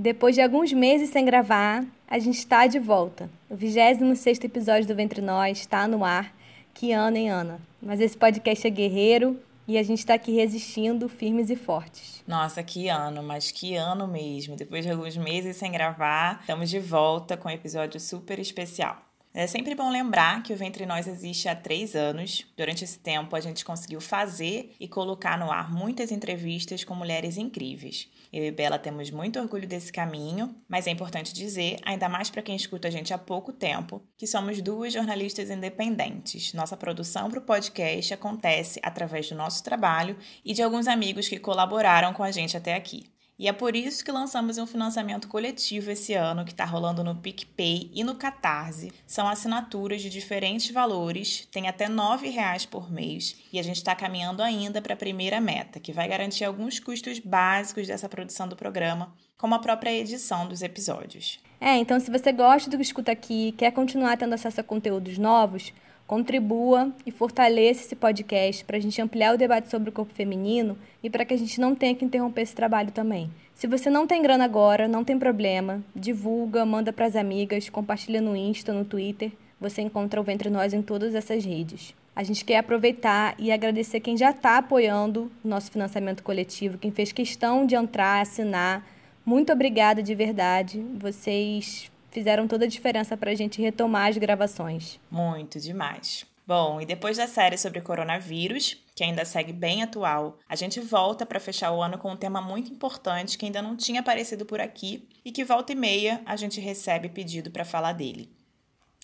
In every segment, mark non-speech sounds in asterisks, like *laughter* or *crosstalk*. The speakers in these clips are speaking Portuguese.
Depois de alguns meses sem gravar, a gente está de volta. O 26 episódio do Ventre Nós está no ar. Que ano, hein, Ana? Mas esse podcast é guerreiro e a gente está aqui resistindo, firmes e fortes. Nossa, que ano, mas que ano mesmo. Depois de alguns meses sem gravar, estamos de volta com um episódio super especial. É sempre bom lembrar que o Ventre Nós existe há três anos. Durante esse tempo, a gente conseguiu fazer e colocar no ar muitas entrevistas com mulheres incríveis. Eu e Bela temos muito orgulho desse caminho, mas é importante dizer, ainda mais para quem escuta a gente há pouco tempo, que somos duas jornalistas independentes. Nossa produção para o podcast acontece através do nosso trabalho e de alguns amigos que colaboraram com a gente até aqui. E é por isso que lançamos um financiamento coletivo esse ano, que está rolando no PicPay e no Catarse. São assinaturas de diferentes valores, tem até R$ reais por mês, e a gente está caminhando ainda para a primeira meta, que vai garantir alguns custos básicos dessa produção do programa, como a própria edição dos episódios. É, então se você gosta do que escuta aqui, quer continuar tendo acesso a conteúdos novos, contribua e fortaleça esse podcast para a gente ampliar o debate sobre o corpo feminino e para que a gente não tenha que interromper esse trabalho também. Se você não tem grana agora, não tem problema, divulga, manda para as amigas, compartilha no Insta, no Twitter. Você encontra o Ventre Nós em todas essas redes. A gente quer aproveitar e agradecer quem já está apoiando o nosso financiamento coletivo, quem fez questão de entrar, assinar. Muito obrigada de verdade. Vocês fizeram toda a diferença para a gente retomar as gravações. Muito demais. Bom, e depois da série sobre coronavírus, que ainda segue bem atual, a gente volta para fechar o ano com um tema muito importante que ainda não tinha aparecido por aqui e que volta e meia a gente recebe pedido para falar dele.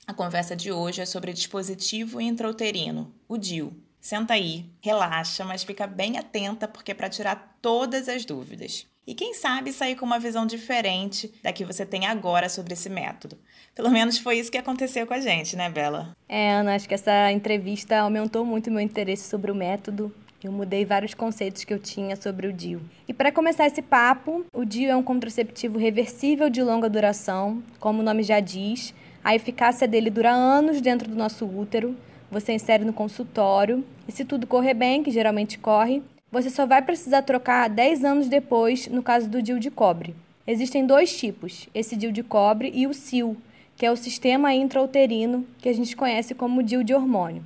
A conversa de hoje é sobre dispositivo intrauterino, o DIU. Senta aí, relaxa, mas fica bem atenta porque é para tirar todas as dúvidas e quem sabe sair com uma visão diferente da que você tem agora sobre esse método. Pelo menos foi isso que aconteceu com a gente, né, Bela? É, Ana, acho que essa entrevista aumentou muito meu interesse sobre o método. Eu mudei vários conceitos que eu tinha sobre o DIU. E para começar esse papo, o DIU é um contraceptivo reversível de longa duração, como o nome já diz. A eficácia dele dura anos dentro do nosso útero. Você insere no consultório e, se tudo correr bem, que geralmente corre, você só vai precisar trocar 10 anos depois no caso do DIU de cobre. Existem dois tipos, esse DIU de cobre e o SIL, que é o sistema intrauterino, que a gente conhece como DIU de hormônio.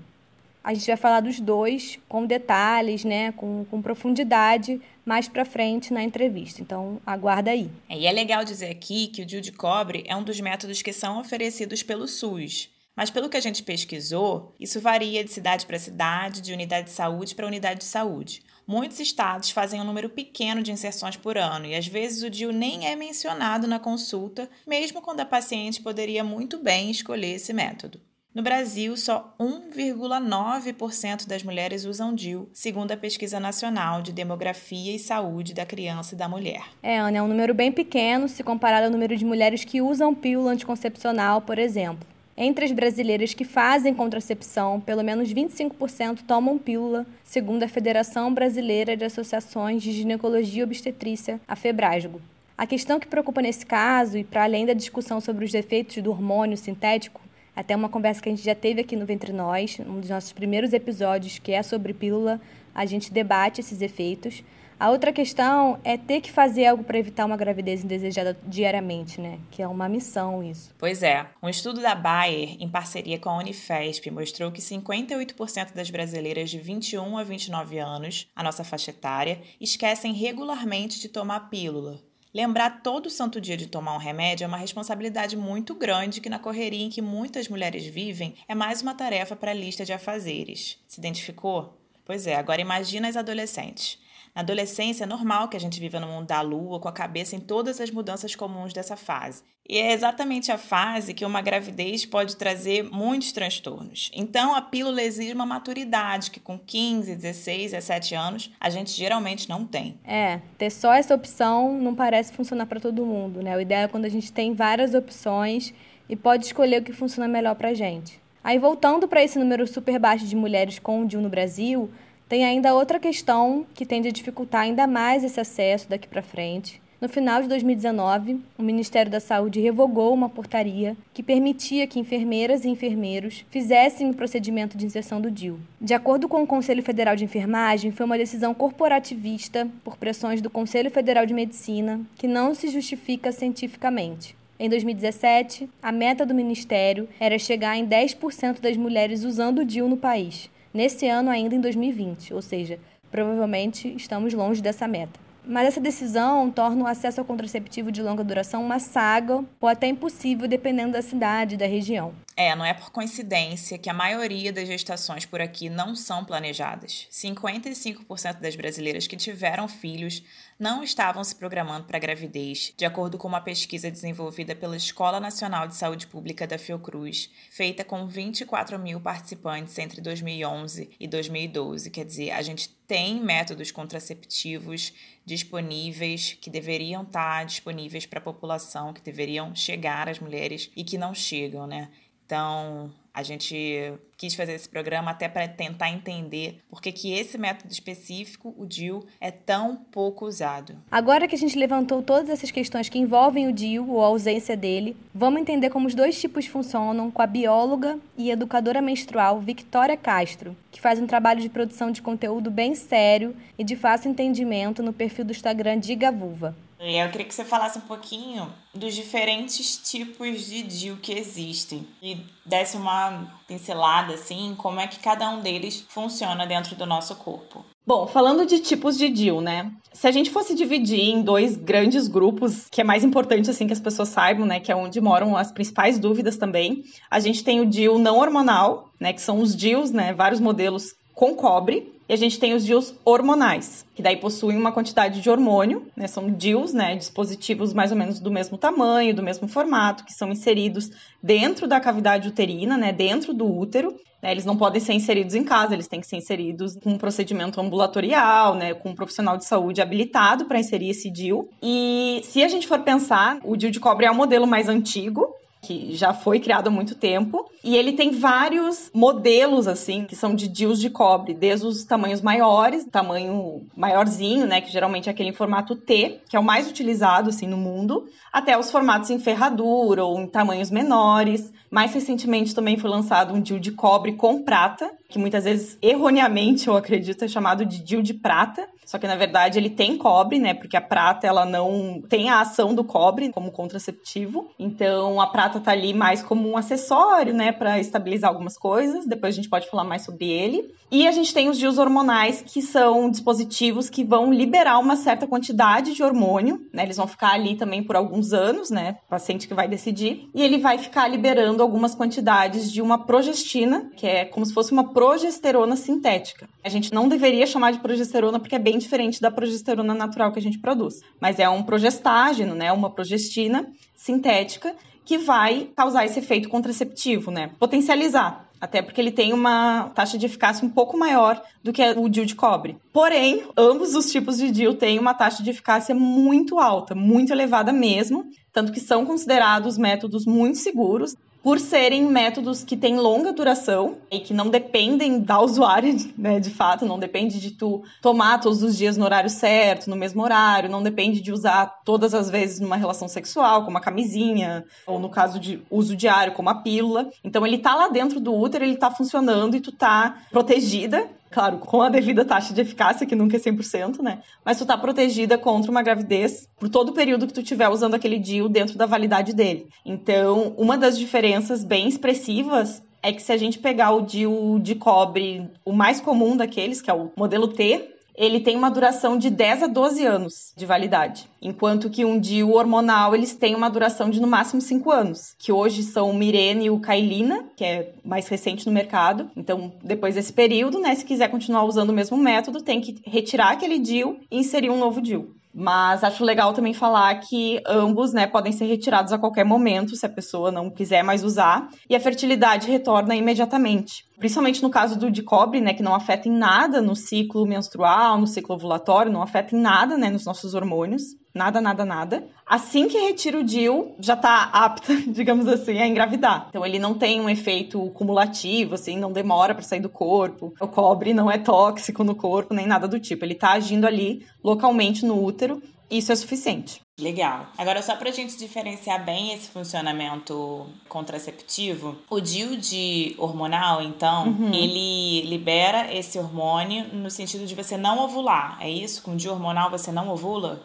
A gente vai falar dos dois com detalhes, né, com, com profundidade, mais para frente na entrevista. Então, aguarda aí. É, e é legal dizer aqui que o DIU de cobre é um dos métodos que são oferecidos pelo SUS. Mas pelo que a gente pesquisou, isso varia de cidade para cidade, de unidade de saúde para unidade de saúde. Muitos estados fazem um número pequeno de inserções por ano e às vezes o DIU nem é mencionado na consulta, mesmo quando a paciente poderia muito bem escolher esse método. No Brasil, só 1,9% das mulheres usam DIU, segundo a Pesquisa Nacional de Demografia e Saúde da Criança e da Mulher. É, Ana, é um número bem pequeno se comparado ao número de mulheres que usam pílula anticoncepcional, por exemplo. Entre as brasileiras que fazem contracepção, pelo menos 25% tomam pílula, segundo a Federação Brasileira de Associações de Ginecologia e Obstetrícia, a Febrasgo. A questão que preocupa nesse caso, e para além da discussão sobre os efeitos do hormônio sintético, até uma conversa que a gente já teve aqui no Ventre Nós, um dos nossos primeiros episódios, que é sobre pílula, a gente debate esses efeitos. A outra questão é ter que fazer algo para evitar uma gravidez indesejada diariamente, né? Que é uma missão isso. Pois é. Um estudo da Bayer, em parceria com a Unifesp, mostrou que 58% das brasileiras de 21 a 29 anos, a nossa faixa etária, esquecem regularmente de tomar pílula. Lembrar todo santo dia de tomar um remédio é uma responsabilidade muito grande que, na correria em que muitas mulheres vivem, é mais uma tarefa para a lista de afazeres. Se identificou? Pois é, agora imagina as adolescentes. Na adolescência é normal que a gente viva no mundo da lua, com a cabeça em todas as mudanças comuns dessa fase. E é exatamente a fase que uma gravidez pode trazer muitos transtornos. Então, a pílula exige uma maturidade que com 15, 16, 17 anos a gente geralmente não tem. É, ter só essa opção não parece funcionar para todo mundo, né? O ideal é quando a gente tem várias opções e pode escolher o que funciona melhor para a gente. Aí, voltando para esse número super baixo de mulheres com DIU no Brasil, tem ainda outra questão que tende a dificultar ainda mais esse acesso daqui para frente. No final de 2019, o Ministério da Saúde revogou uma portaria que permitia que enfermeiras e enfermeiros fizessem o procedimento de inserção do DIU. De acordo com o Conselho Federal de Enfermagem, foi uma decisão corporativista por pressões do Conselho Federal de Medicina que não se justifica cientificamente. Em 2017, a meta do Ministério era chegar em 10% das mulheres usando o DIU no país. Nesse ano, ainda em 2020, ou seja, provavelmente estamos longe dessa meta. Mas essa decisão torna o acesso ao contraceptivo de longa duração uma saga ou até impossível dependendo da cidade e da região. É, não é por coincidência que a maioria das gestações por aqui não são planejadas. 55% das brasileiras que tiveram filhos não estavam se programando para a gravidez, de acordo com uma pesquisa desenvolvida pela Escola Nacional de Saúde Pública da Fiocruz, feita com 24 mil participantes entre 2011 e 2012. Quer dizer, a gente tem métodos contraceptivos disponíveis que deveriam estar disponíveis para a população, que deveriam chegar às mulheres e que não chegam, né? Então, a gente quis fazer esse programa até para tentar entender por que, que esse método específico, o DIU, é tão pouco usado. Agora que a gente levantou todas essas questões que envolvem o DIU ou a ausência dele, vamos entender como os dois tipos funcionam com a bióloga e educadora menstrual Victoria Castro, que faz um trabalho de produção de conteúdo bem sério e de fácil entendimento no perfil do Instagram Diga Vulva. Eu queria que você falasse um pouquinho dos diferentes tipos de DIU que existem e desse uma pincelada assim, como é que cada um deles funciona dentro do nosso corpo. Bom, falando de tipos de DIU, né? Se a gente fosse dividir em dois grandes grupos, que é mais importante assim que as pessoas saibam, né, que é onde moram as principais dúvidas também, a gente tem o DIU não hormonal, né, que são os DIUs, né, vários modelos com cobre, e a gente tem os DIUs hormonais, que daí possuem uma quantidade de hormônio, né? São DIUs, né? Dispositivos mais ou menos do mesmo tamanho, do mesmo formato, que são inseridos dentro da cavidade uterina, né? Dentro do útero. Né? Eles não podem ser inseridos em casa, eles têm que ser inseridos com um procedimento ambulatorial, né? Com um profissional de saúde habilitado para inserir esse DIU. E se a gente for pensar, o DIU de cobre é o modelo mais antigo, que já foi criado há muito tempo. E ele tem vários modelos, assim, que são de DIUs de cobre, desde os tamanhos maiores, tamanho maiorzinho, né, que geralmente é aquele em formato T, que é o mais utilizado, assim, no mundo, até os formatos em ferradura ou em tamanhos menores. Mais recentemente também foi lançado um DIU de cobre com prata, que muitas vezes, erroneamente, eu acredito, é chamado de DIU de prata, só que na verdade ele tem cobre, né, porque a prata, ela não tem a ação do cobre como contraceptivo, então a prata tá ali mais como um acessório, né, para estabilizar algumas coisas, depois a gente pode falar mais sobre ele. E a gente tem os DIUs hormonais, que são dispositivos que vão liberar uma certa quantidade de hormônio, né? Eles vão ficar ali também por alguns anos, né? O paciente que vai decidir. E ele vai ficar liberando algumas quantidades de uma progestina, que é como se fosse uma progesterona sintética. A gente não deveria chamar de progesterona porque é bem diferente da progesterona natural que a gente produz. Mas é um progestágeno, né? Uma progestina sintética que vai causar esse efeito contraceptivo, né? Potencializar até porque ele tem uma taxa de eficácia um pouco maior do que o DIU de cobre. Porém, ambos os tipos de DIU têm uma taxa de eficácia muito alta, muito elevada mesmo, tanto que são considerados métodos muito seguros por serem métodos que têm longa duração e que não dependem da usuária, né, de fato, não depende de tu tomar todos os dias no horário certo, no mesmo horário, não depende de usar todas as vezes numa relação sexual, como a camisinha, ou no caso de uso diário, como a pílula. Então ele tá lá dentro do útero, ele tá funcionando e tu tá protegida claro, com a devida taxa de eficácia, que nunca é 100%, né? Mas tu tá protegida contra uma gravidez por todo o período que tu tiver usando aquele DIU dentro da validade dele. Então, uma das diferenças bem expressivas é que se a gente pegar o DIU de cobre, o mais comum daqueles, que é o modelo T, ele tem uma duração de 10 a 12 anos de validade, enquanto que um DIU hormonal eles têm uma duração de no máximo 5 anos, que hoje são o Mirene e o Kailina, que é mais recente no mercado. Então, depois desse período, né, se quiser continuar usando o mesmo método, tem que retirar aquele DIU e inserir um novo DIU. Mas acho legal também falar que ambos, né, podem ser retirados a qualquer momento se a pessoa não quiser mais usar, e a fertilidade retorna imediatamente. Principalmente no caso do de cobre, né, que não afeta em nada no ciclo menstrual, no ciclo ovulatório, não afeta em nada, né, nos nossos hormônios. Nada, nada, nada. Assim que retira o DIU, já tá apta, *laughs* digamos assim, a engravidar. Então ele não tem um efeito cumulativo, assim, não demora para sair do corpo. O cobre não é tóxico no corpo, nem nada do tipo. Ele tá agindo ali localmente no útero isso é suficiente. Legal. Agora, só pra gente diferenciar bem esse funcionamento contraceptivo, o DIU de hormonal, então, uhum. ele libera esse hormônio no sentido de você não ovular. É isso? Com o DIU hormonal você não ovula?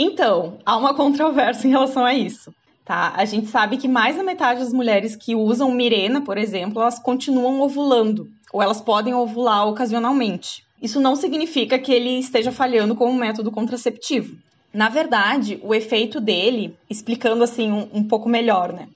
Então, há uma controvérsia em relação a isso. Tá? A gente sabe que mais da metade das mulheres que usam Mirena, por exemplo, elas continuam ovulando, ou elas podem ovular ocasionalmente. Isso não significa que ele esteja falhando como método contraceptivo. Na verdade, o efeito dele, explicando assim um, um pouco melhor, né?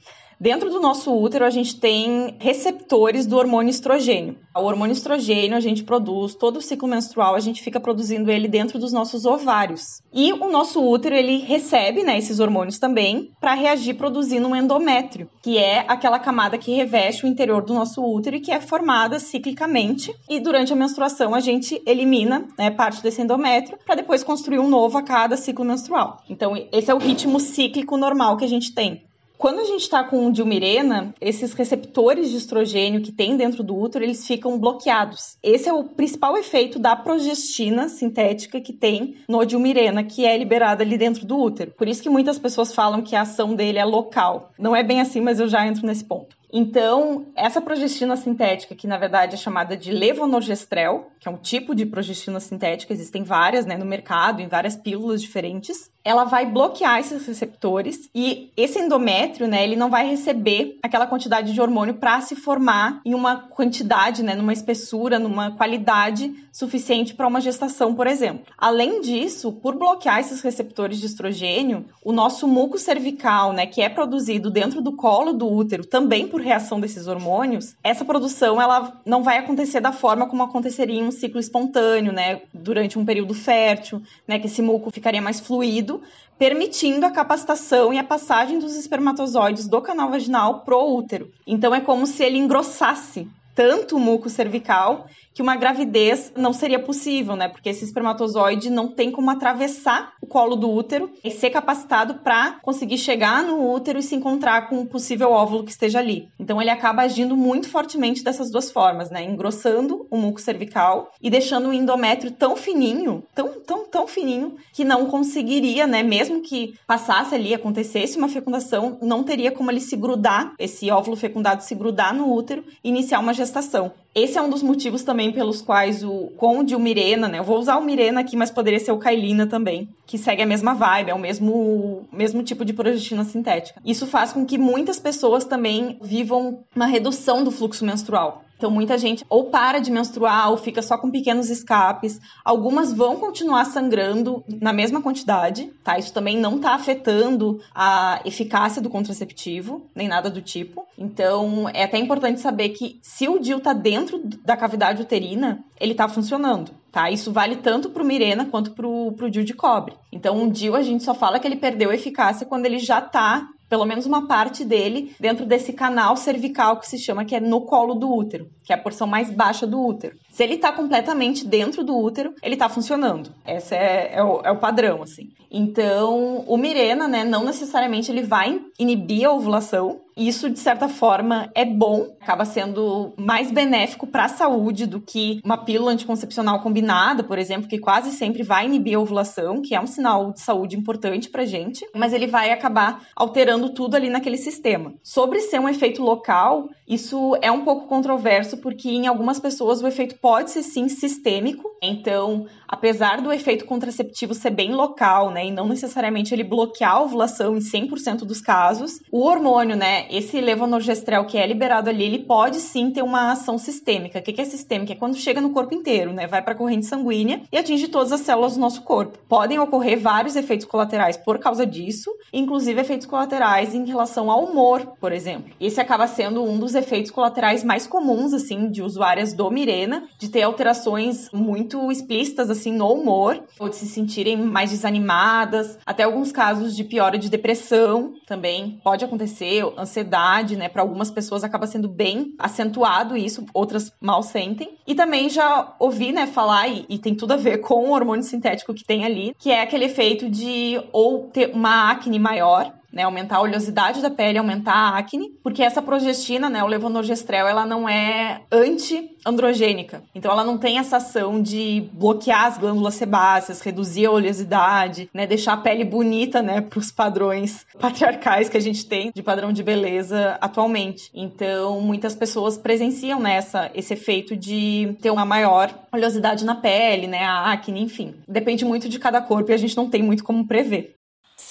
Dentro do nosso útero, a gente tem receptores do hormônio estrogênio. O hormônio estrogênio a gente produz, todo o ciclo menstrual a gente fica produzindo ele dentro dos nossos ovários. E o nosso útero, ele recebe né, esses hormônios também para reagir produzindo um endométrio, que é aquela camada que reveste o interior do nosso útero e que é formada ciclicamente. E durante a menstruação a gente elimina né, parte desse endométrio para depois construir um novo a cada ciclo menstrual. Então, esse é o ritmo cíclico normal que a gente tem. Quando a gente está com dilmirena, esses receptores de estrogênio que tem dentro do útero, eles ficam bloqueados. Esse é o principal efeito da progestina sintética que tem no dilmirena, que é liberada ali dentro do útero. Por isso que muitas pessoas falam que a ação dele é local. Não é bem assim, mas eu já entro nesse ponto. Então, essa progestina sintética, que na verdade é chamada de levonorgestrel, que é um tipo de progestina sintética, existem várias né, no mercado, em várias pílulas diferentes, ela vai bloquear esses receptores e esse endométrio, né, ele não vai receber aquela quantidade de hormônio para se formar em uma quantidade, né, numa espessura, numa qualidade suficiente para uma gestação, por exemplo. Além disso, por bloquear esses receptores de estrogênio, o nosso muco cervical, né, que é produzido dentro do colo do útero, também por reação desses hormônios, essa produção ela não vai acontecer da forma como aconteceria em um ciclo espontâneo, né, durante um período fértil, né, que esse muco ficaria mais fluido, permitindo a capacitação e a passagem dos espermatozoides do canal vaginal pro útero. Então é como se ele engrossasse tanto o muco cervical que uma gravidez não seria possível, né? Porque esse espermatozoide não tem como atravessar o colo do útero e ser capacitado para conseguir chegar no útero e se encontrar com o possível óvulo que esteja ali. Então ele acaba agindo muito fortemente dessas duas formas, né? Engrossando o muco cervical e deixando o endométrio tão fininho, tão, tão, tão fininho, que não conseguiria, né? Mesmo que passasse ali, acontecesse uma fecundação, não teria como ele se grudar, esse óvulo fecundado se grudar no útero e iniciar uma gestação. Esse é um dos motivos também pelos quais o Conde o Mirena, né? Eu vou usar o Mirena aqui, mas poderia ser o Kailina também, que segue a mesma vibe, é o mesmo, mesmo tipo de progestina sintética. Isso faz com que muitas pessoas também vivam uma redução do fluxo menstrual. Então, muita gente ou para de menstruar ou fica só com pequenos escapes. Algumas vão continuar sangrando na mesma quantidade, tá? Isso também não está afetando a eficácia do contraceptivo, nem nada do tipo. Então, é até importante saber que se o DIU está dentro da cavidade uterina, ele está funcionando. Tá? Isso vale tanto para o Mirena quanto para o DIU de cobre. Então, um DIU a gente só fala que ele perdeu eficácia quando ele já está pelo menos uma parte dele dentro desse canal cervical que se chama que é no colo do útero, que é a porção mais baixa do útero. Se ele está completamente dentro do útero, ele está funcionando. Esse é, é, o, é, o, padrão, assim. Então, o Mirena, né, não necessariamente ele vai inibir a ovulação, isso, de certa forma, é bom, acaba sendo mais benéfico para a saúde do que uma pílula anticoncepcional combinada, por exemplo, que quase sempre vai inibir a ovulação, que é um sinal de saúde importante para gente, mas ele vai acabar alterando tudo ali naquele sistema. Sobre ser um efeito local, isso é um pouco controverso, porque em algumas pessoas o efeito pode ser sim sistêmico, então, apesar do efeito contraceptivo ser bem local, né, e não necessariamente ele bloquear a ovulação em 100% dos casos, o hormônio, né, esse levonorgestrel que é liberado ali, ele pode sim ter uma ação sistêmica. O que é sistêmica? É quando chega no corpo inteiro, né? Vai para a corrente sanguínea e atinge todas as células do nosso corpo. Podem ocorrer vários efeitos colaterais por causa disso, inclusive efeitos colaterais em relação ao humor, por exemplo. Esse acaba sendo um dos efeitos colaterais mais comuns, assim, de usuárias do Mirena, de ter alterações muito explícitas, assim, no humor, ou de se sentirem mais desanimadas, até alguns casos de piora de depressão também pode acontecer, ansiedade, né? Para algumas pessoas acaba sendo bem acentuado isso, outras mal sentem. E também já ouvi, né, falar, e, e tem tudo a ver *laughs* com o hormônio sintético que tem ali, que é aquele efeito de ou ter uma acne maior, né? Aumentar a oleosidade da pele, aumentar a acne, porque essa progestina, né, o levonorgestrel, ela não é anti-androgênica. Então ela não tem essa ação de bloquear as glândulas sebáceas, reduzir a oleosidade, né, deixar a pele bonita, né, para os padrões patriarcais que a gente tem de padrão de beleza atualmente. Então, muitas pessoas presenciam nessa esse efeito de ter uma maior oleosidade na pele, né, a acne, enfim. Depende muito de cada corpo e a gente não tem muito como prever.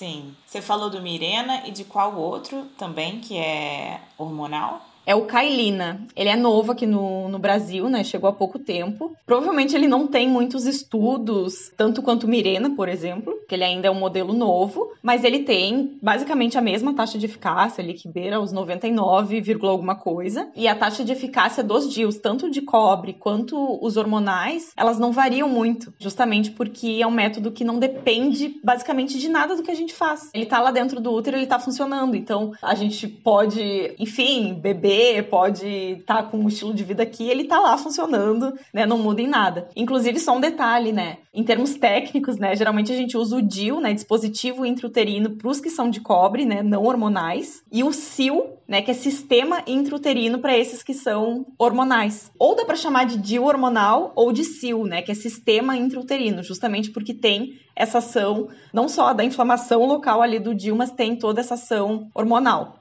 Sim. Você falou do Mirena e de qual outro também que é hormonal? É o Kailina. Ele é novo aqui no, no Brasil, né? Chegou há pouco tempo. Provavelmente ele não tem muitos estudos, tanto quanto Mirena, por exemplo, que ele ainda é um modelo novo, mas ele tem basicamente a mesma taxa de eficácia ali, que beira os 99, alguma coisa. E a taxa de eficácia dos DIUs, tanto de cobre quanto os hormonais, elas não variam muito, justamente porque é um método que não depende basicamente de nada do que a gente faz. Ele tá lá dentro do útero, ele tá funcionando. Então, a gente pode, enfim, beber pode estar tá com um estilo de vida aqui, ele tá lá funcionando, né? Não muda em nada. Inclusive, só um detalhe, né? Em termos técnicos, né? Geralmente a gente usa o DIU, né? Dispositivo intrauterino para os que são de cobre, né? Não hormonais. E o SIL, né? Que é sistema intrauterino para esses que são hormonais. Ou dá para chamar de DIU hormonal ou de SIL, né? Que é sistema intrauterino, justamente porque tem essa ação, não só da inflamação local ali do DIU, mas tem toda essa ação hormonal.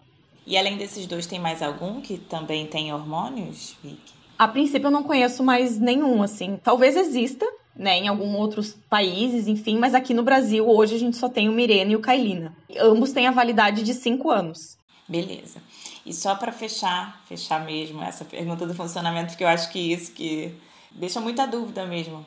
E além desses dois, tem mais algum que também tem hormônios, Vicky? A princípio eu não conheço mais nenhum, assim. Talvez exista, né, em alguns outros países, enfim, mas aqui no Brasil hoje a gente só tem o Mirena e o Kailina. Ambos têm a validade de cinco anos. Beleza. E só para fechar, fechar mesmo essa pergunta do funcionamento, porque eu acho que isso que deixa muita dúvida mesmo.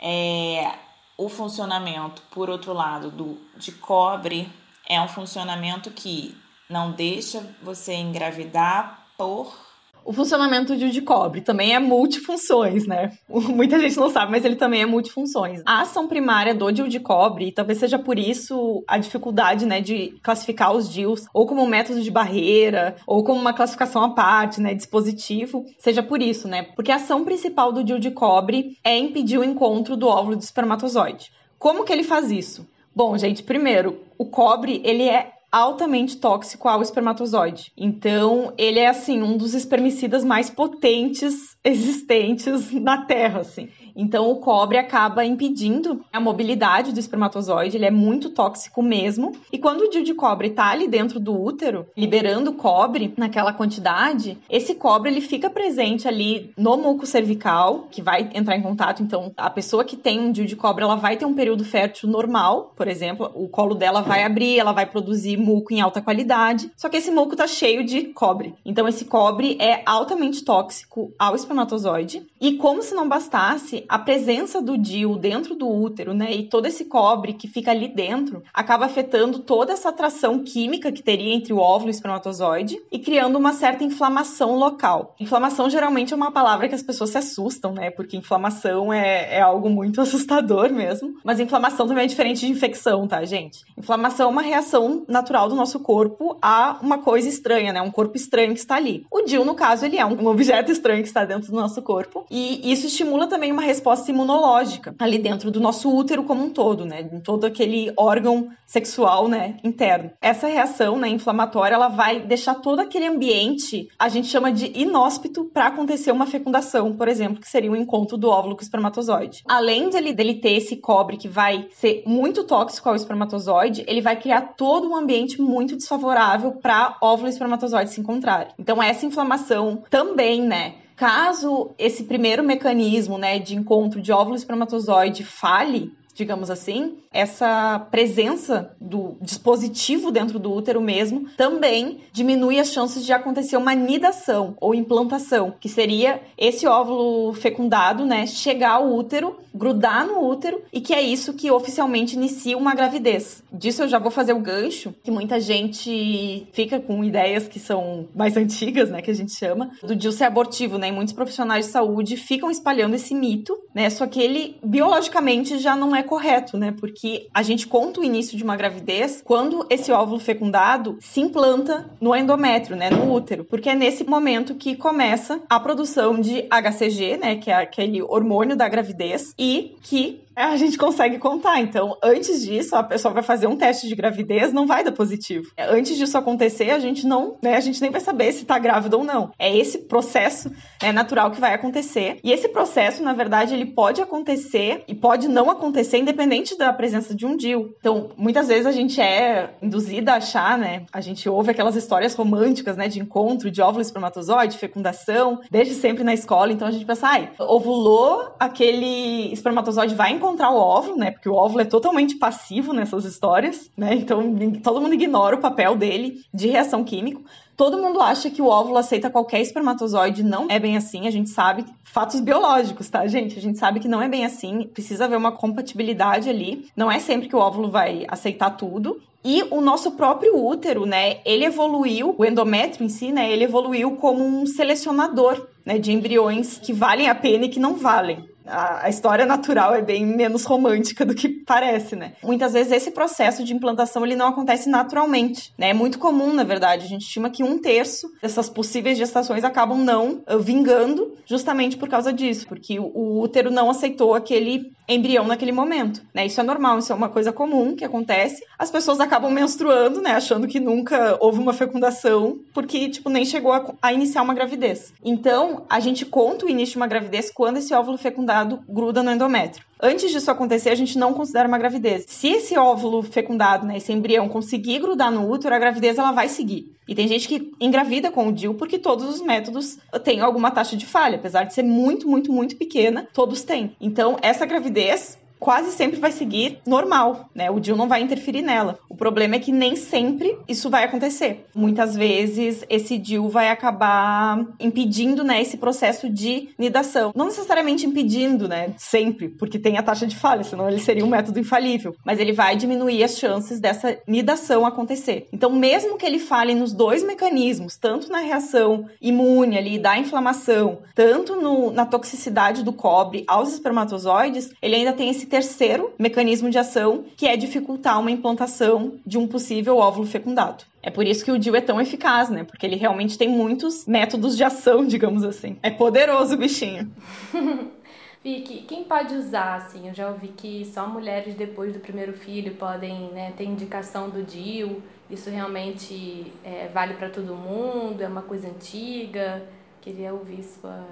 É, o funcionamento, por outro lado, do, de cobre é um funcionamento que não deixa você engravidar por o funcionamento de de cobre também é multifunções, né? *laughs* Muita gente não sabe, mas ele também é multifunções. A ação primária do DIL de cobre, talvez seja por isso a dificuldade, né, de classificar os DILs ou como um método de barreira, ou como uma classificação à parte, né, dispositivo, seja por isso, né? Porque a ação principal do DIL de cobre é impedir o encontro do óvulo do espermatozoide. Como que ele faz isso? Bom, gente, primeiro, o cobre, ele é altamente tóxico ao espermatozoide. Então, ele é assim um dos espermicidas mais potentes *laughs* existentes na Terra, assim. Então, o cobre acaba impedindo a mobilidade do espermatozoide, ele é muito tóxico mesmo. E quando o DIU de cobre está ali dentro do útero, liberando cobre naquela quantidade, esse cobre ele fica presente ali no muco cervical, que vai entrar em contato. Então, a pessoa que tem um DIU de cobre, ela vai ter um período fértil normal, por exemplo, o colo dela vai abrir, ela vai produzir muco em alta qualidade. Só que esse muco tá cheio de cobre. Então, esse cobre é altamente tóxico ao espermatozoide. E como se não bastasse, a presença do DIU dentro do útero, né, e todo esse cobre que fica ali dentro, acaba afetando toda essa atração química que teria entre o óvulo e o espermatozoide e criando uma certa inflamação local. Inflamação geralmente é uma palavra que as pessoas se assustam, né, porque inflamação é, é algo muito *laughs* assustador mesmo, mas inflamação também é diferente de infecção, tá, gente? Inflamação é uma reação natural do nosso corpo a uma coisa estranha, né, um corpo estranho que está ali. O DIU, no caso, ele é um objeto estranho que está dentro do nosso corpo e isso estimula também uma resposta imunológica ali dentro do nosso útero como um todo, né? Em todo aquele órgão sexual, né, interno. Essa reação, né, inflamatória, ela vai deixar todo aquele ambiente, a gente chama de inóspito para acontecer uma fecundação, por exemplo, que seria o um encontro do óvulo com o espermatozoide. Além dele, dele ter esse cobre que vai ser muito tóxico ao espermatozoide, ele vai criar todo um ambiente muito desfavorável para óvulo e espermatozoide se encontrarem. Então essa inflamação também, né, Caso esse primeiro mecanismo, né, de encontro de óvulo espermatozoide falhe, digamos assim, essa presença do dispositivo dentro do útero mesmo também diminui as chances de acontecer uma nidação ou implantação, que seria esse óvulo fecundado, né, chegar ao útero, grudar no útero e que é isso que oficialmente inicia uma gravidez. Disso eu já vou fazer o gancho, que muita gente fica com ideias que são mais antigas, né, que a gente chama, do DIU ser abortivo, né, e muitos profissionais de saúde ficam espalhando esse mito, né, só que ele biologicamente já não é correto, né, porque que a gente conta o início de uma gravidez quando esse óvulo fecundado se implanta no endométrio, né, no útero, porque é nesse momento que começa a produção de HCG, né, que é aquele hormônio da gravidez, e que a gente consegue contar. Então, antes disso, a pessoa vai fazer um teste de gravidez, não vai dar positivo. Antes disso acontecer, a gente não, né, a gente nem vai saber se tá grávida ou não. É esse processo né, natural que vai acontecer. E esse processo, na verdade, ele pode acontecer e pode não acontecer independente da presença de um DIL. Então, muitas vezes a gente é induzida a achar, né, a gente ouve aquelas histórias românticas, né, de encontro de óvulo espermatozoide, fecundação, desde sempre na escola. Então a gente pensa, ai, ovulou, aquele espermatozoide vai encontrar o óvulo, né? Porque o óvulo é totalmente passivo nessas histórias, né? Então todo mundo ignora o papel dele de reação químico. Todo mundo acha que o óvulo aceita qualquer espermatozoide, não é bem assim. A gente sabe fatos biológicos, tá, gente? A gente sabe que não é bem assim. Precisa haver uma compatibilidade ali. Não é sempre que o óvulo vai aceitar tudo. E o nosso próprio útero, né, ele evoluiu, o endométrio em si, né, ele evoluiu como um selecionador, né, de embriões que valem a pena e que não valem a, história natural é bem menos romântica do que parece, né? Muitas vezes esse processo de implantação ele não acontece naturalmente, né? É muito comum, na verdade. A gente estima que um terço dessas possíveis gestações acabam não uh, vingando justamente por causa disso, porque o, o útero não aceitou aquele embrião naquele momento, né? Isso é normal, isso é uma coisa comum que acontece. As pessoas acabam menstruando, né? Achando que nunca houve uma fecundação, porque, tipo, nem chegou a, a iniciar uma gravidez. Então, a gente conta o início de uma gravidez quando esse óvulo fecundado gruda no endométrio. Antes disso acontecer, a gente não considera uma gravidez. Se esse óvulo fecundado, né, esse embrião conseguir grudar no útero, a gravidez ela vai seguir. E tem gente que engravida com o DIU porque todos os métodos têm alguma taxa de falha, apesar de ser muito, muito, muito pequena, todos têm. Então, essa gravidez quase sempre vai seguir normal, né? O DIU não vai interferir nela. O problema é que nem sempre isso vai acontecer. Muitas vezes esse DIU vai acabar impedindo, né, esse processo de nidação. Não necessariamente impedindo, né, sempre, porque tem a taxa de falha, senão ele seria um método infalível, mas ele vai diminuir as chances dessa nidação acontecer. Então, mesmo que ele fale nos dois mecanismos, tanto na reação imune ali da inflamação, tanto no, na toxicidade do cobre aos espermatozoides, ele ainda tem esse terceiro mecanismo de ação, que é dificultar uma implantação de um possível óvulo fecundado. É por isso que o DIU é tão eficaz, né? Porque ele realmente tem muitos métodos de ação, *laughs* digamos assim. É poderoso o bichinho. *laughs* Vicky, quem pode usar, assim? Eu já ouvi que só mulheres depois do primeiro filho podem né, ter indicação do DIU. Isso realmente é, vale para todo mundo? É uma coisa antiga? Queria ouvir sua,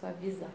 sua visão.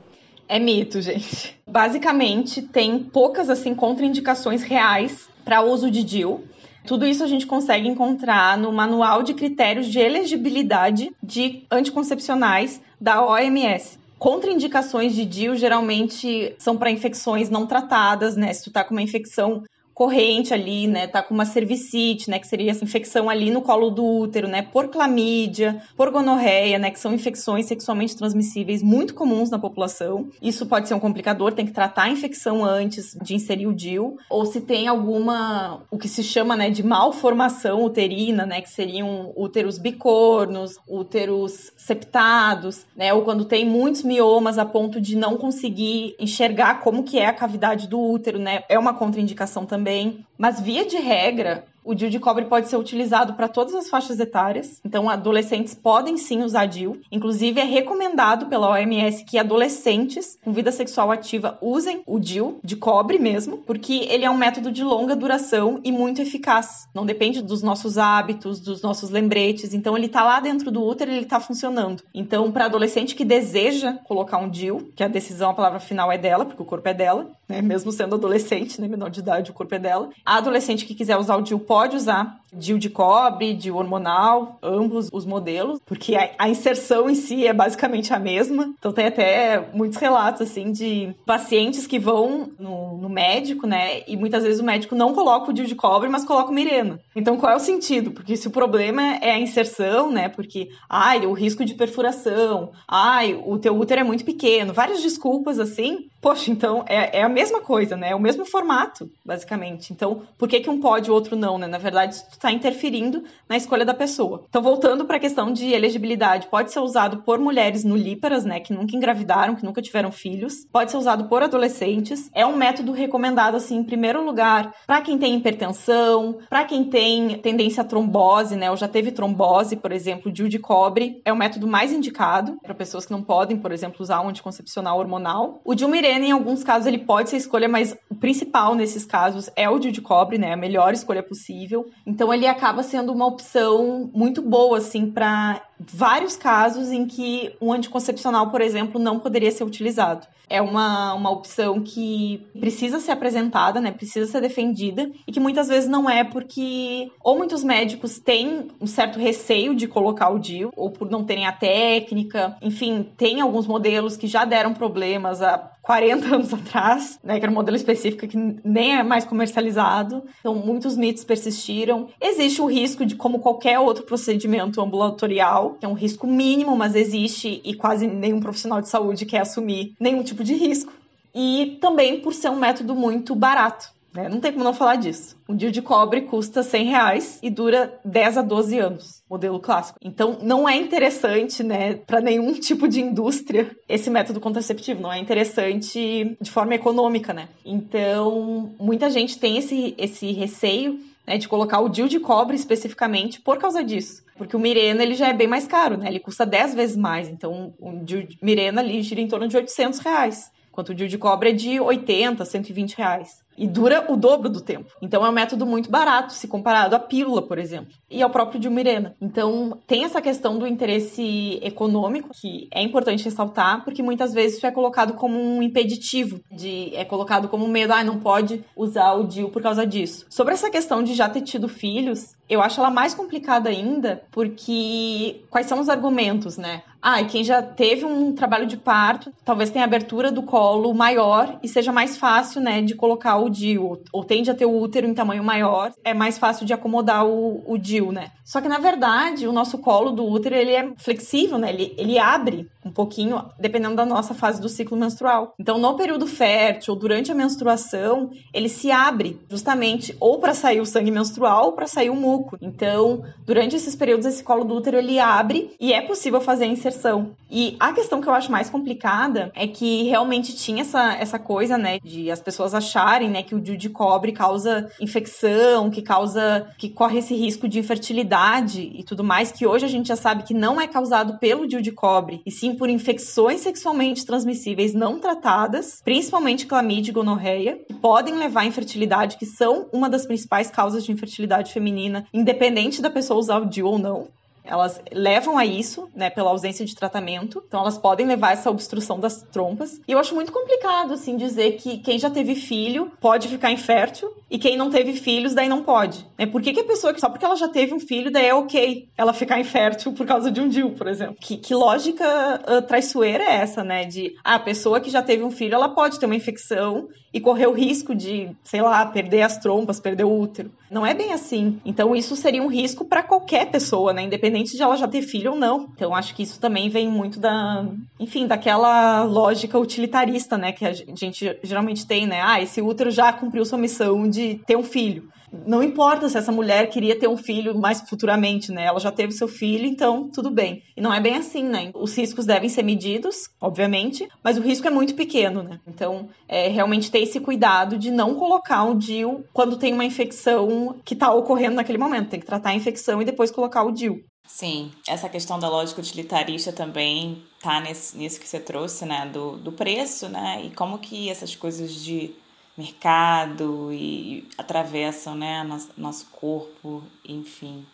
É mito, gente. Basicamente, tem poucas assim contraindicações reais para uso de DIL. Tudo isso a gente consegue encontrar no Manual de Critérios de Elegibilidade de Anticoncepcionais da OMS. Contraindicações de DIL geralmente são para infecções não tratadas, né? Se tu tá com uma infecção corrente ali, né? Tá com uma cervicite, né? Que seria essa infecção ali no colo do útero, né? Por clamídia, por gonorreia, né? Que são infecções sexualmente transmissíveis muito comuns na população. Isso pode ser um complicador, tem que tratar a infecção antes de inserir o DIL. Ou se tem alguma, o que se chama, né? De malformação uterina, né? Que seriam úteros bicornos, úteros septados, né? Ou quando tem muitos miomas a ponto de não conseguir enxergar como que é a cavidade do útero, né? É uma contraindicação também também. Mas, via de regra, o DIU de cobre pode ser utilizado para todas as faixas etárias, então adolescentes podem sim usar DIU. Inclusive, é recomendado pela OMS que adolescentes com vida sexual ativa usem o DIU de cobre mesmo, porque ele é um método de longa duração e muito eficaz. Não depende dos nossos hábitos, dos nossos lembretes, então ele está lá dentro do útero ele está funcionando. Então, para adolescente que deseja colocar um DIU, que a decisão, a palavra final é dela, porque o corpo é dela, né? mesmo sendo adolescente, né? menor de idade, o corpo é dela. A adolescente que quiser usar o DIU pode usar DIU de cobre, DIU hormonal, ambos os modelos, porque a, inserção em si é basicamente a mesma. Então tem até muitos relatos assim de pacientes que vão no, no médico, né? E muitas vezes o médico não coloca o DIU de cobre, mas coloca o Mirena. Então qual é o sentido? Porque se o problema é a inserção, né? Porque ai, o risco de perfuração, ai, o teu útero é muito pequeno, várias desculpas assim. Poxa, então é, é a mesma coisa, né? É o mesmo formato, basicamente. Então, por que, que um pode e o outro não, né? Na verdade, isso está interferindo na escolha da pessoa. Então, voltando para a questão de elegibilidade, pode ser usado por mulheres nulíparas, né, que nunca engravidaram, que nunca tiveram filhos, pode ser usado por adolescentes. É um método recomendado, assim, em primeiro lugar, para quem tem hipertensão, para quem tem tendência à trombose, né, ou já teve trombose, por exemplo, DIU de cobre é o método mais indicado para pessoas que não podem, por exemplo, usar um anticoncepcional hormonal. O Dilmirene, em alguns casos, ele pode pode ser escolha, mas o principal nesses casos é o de cobre, né? A melhor escolha possível. Então ele acaba sendo uma opção muito boa, assim, para vários casos em que um anticoncepcional, por exemplo, não poderia ser utilizado. É uma, uma opção que precisa ser apresentada, né? Precisa ser defendida e que muitas vezes não é porque ou muitos médicos têm um certo receio de colocar o DIU ou por não terem a técnica. Enfim, tem alguns modelos que já deram problemas há 40 anos atrás, né, que era um modelo específico que nem é mais comercializado. Então, muitos mitos persistiram. Existe o risco de, como qualquer outro procedimento ambulatorial, que é um risco mínimo, mas existe e quase nenhum profissional de saúde quer assumir nenhum tipo de risco. E também por ser um método muito barato. Né? Não tem como não falar disso. Um DIU de cobre custa 100 reais e dura 10 a 12 anos, modelo clássico. Então, não é interessante, né, para nenhum *laughs* tipo de indústria esse método contraceptivo. Não é interessante de forma econômica, né? Então, muita gente tem esse, esse receio né, de colocar o DIU de cobre especificamente por causa disso. Porque o Mirena ele já é bem mais caro, né? Ele custa 10 vezes mais. Então, o DIU Mirena ali gira em torno de 800 reais. Enquanto o de cobre é de 80, 120 reais e dura o dobro do tempo. Então é um método muito barato se comparado à pílula, por exemplo, e ao próprio Dilmirena. Então tem essa questão do interesse econômico que é importante ressaltar, porque muitas vezes isso é colocado como um impeditivo, de é colocado como um medo, ah, não pode usar o DIU por causa disso. Sobre essa questão de já ter tido filhos, eu acho ela mais complicada ainda, porque quais são os argumentos, né? Ah, e quem já teve um trabalho de parto, talvez tenha abertura do colo maior e seja mais fácil, né, de colocar o DIU, ou tende a ter o útero em tamanho maior, é mais fácil de acomodar o, o DIU, né? Só que na verdade, o nosso colo do útero, ele é flexível, né? Ele, ele abre um pouquinho, dependendo da nossa fase do ciclo menstrual. Então, no período fértil, durante a menstruação, ele se abre justamente ou para sair o sangue menstrual ou para sair o muco. Então, durante esses períodos, esse colo do útero ele abre e é possível fazer a inserção. E a questão que eu acho mais complicada é que realmente tinha essa, essa coisa, né, de as pessoas acharem, né, que o DIU de cobre causa infecção, que causa, que corre esse risco de infertilidade e tudo mais, que hoje a gente já sabe que não é causado pelo DIU de cobre, e sim por infecções sexualmente transmissíveis não tratadas, principalmente clamídia e gonorreia, que podem levar à infertilidade, que são uma das principais causas de infertilidade feminina, independente da pessoa usar o DIU ou não elas levam a isso, né, pela ausência de tratamento. Então elas podem levar essa obstrução das trompas. E eu acho muito complicado assim dizer que quem já teve filho pode ficar infértil e quem não teve filhos daí não pode. Né? Por que, que a pessoa que só porque ela já teve um filho daí é ok ela ficar infértil por causa de um DIU, por exemplo? Que, que lógica uh, traiçoeira é essa, né? De ah, a pessoa que já teve um filho ela pode ter uma infecção e correr o risco de, sei lá, perder as trompas, perder o útero. Não é bem assim. Então isso seria um risco para qualquer pessoa, né? Independente de ela já ter filho ou não. Então acho que isso também vem muito da, enfim, daquela lógica utilitarista, né, que a gente geralmente tem, né? Ah, esse útero já cumpriu sua missão de ter um filho não importa se essa mulher queria ter um filho mais futuramente, né? Ela já teve seu filho, então tudo bem. E não é bem assim, né? Os riscos devem ser medidos, obviamente, mas o risco é muito pequeno, né? Então, é realmente ter esse cuidado de não colocar um DIU quando tem uma infecção que está ocorrendo naquele momento. Tem que tratar a infecção e depois colocar o DIU. Sim, essa questão da lógica utilitarista também tá nesse, nisso que você trouxe, né? Do, do preço, né? E como que essas coisas de mercado e atravessam né, nosso, nosso corpo, enfim.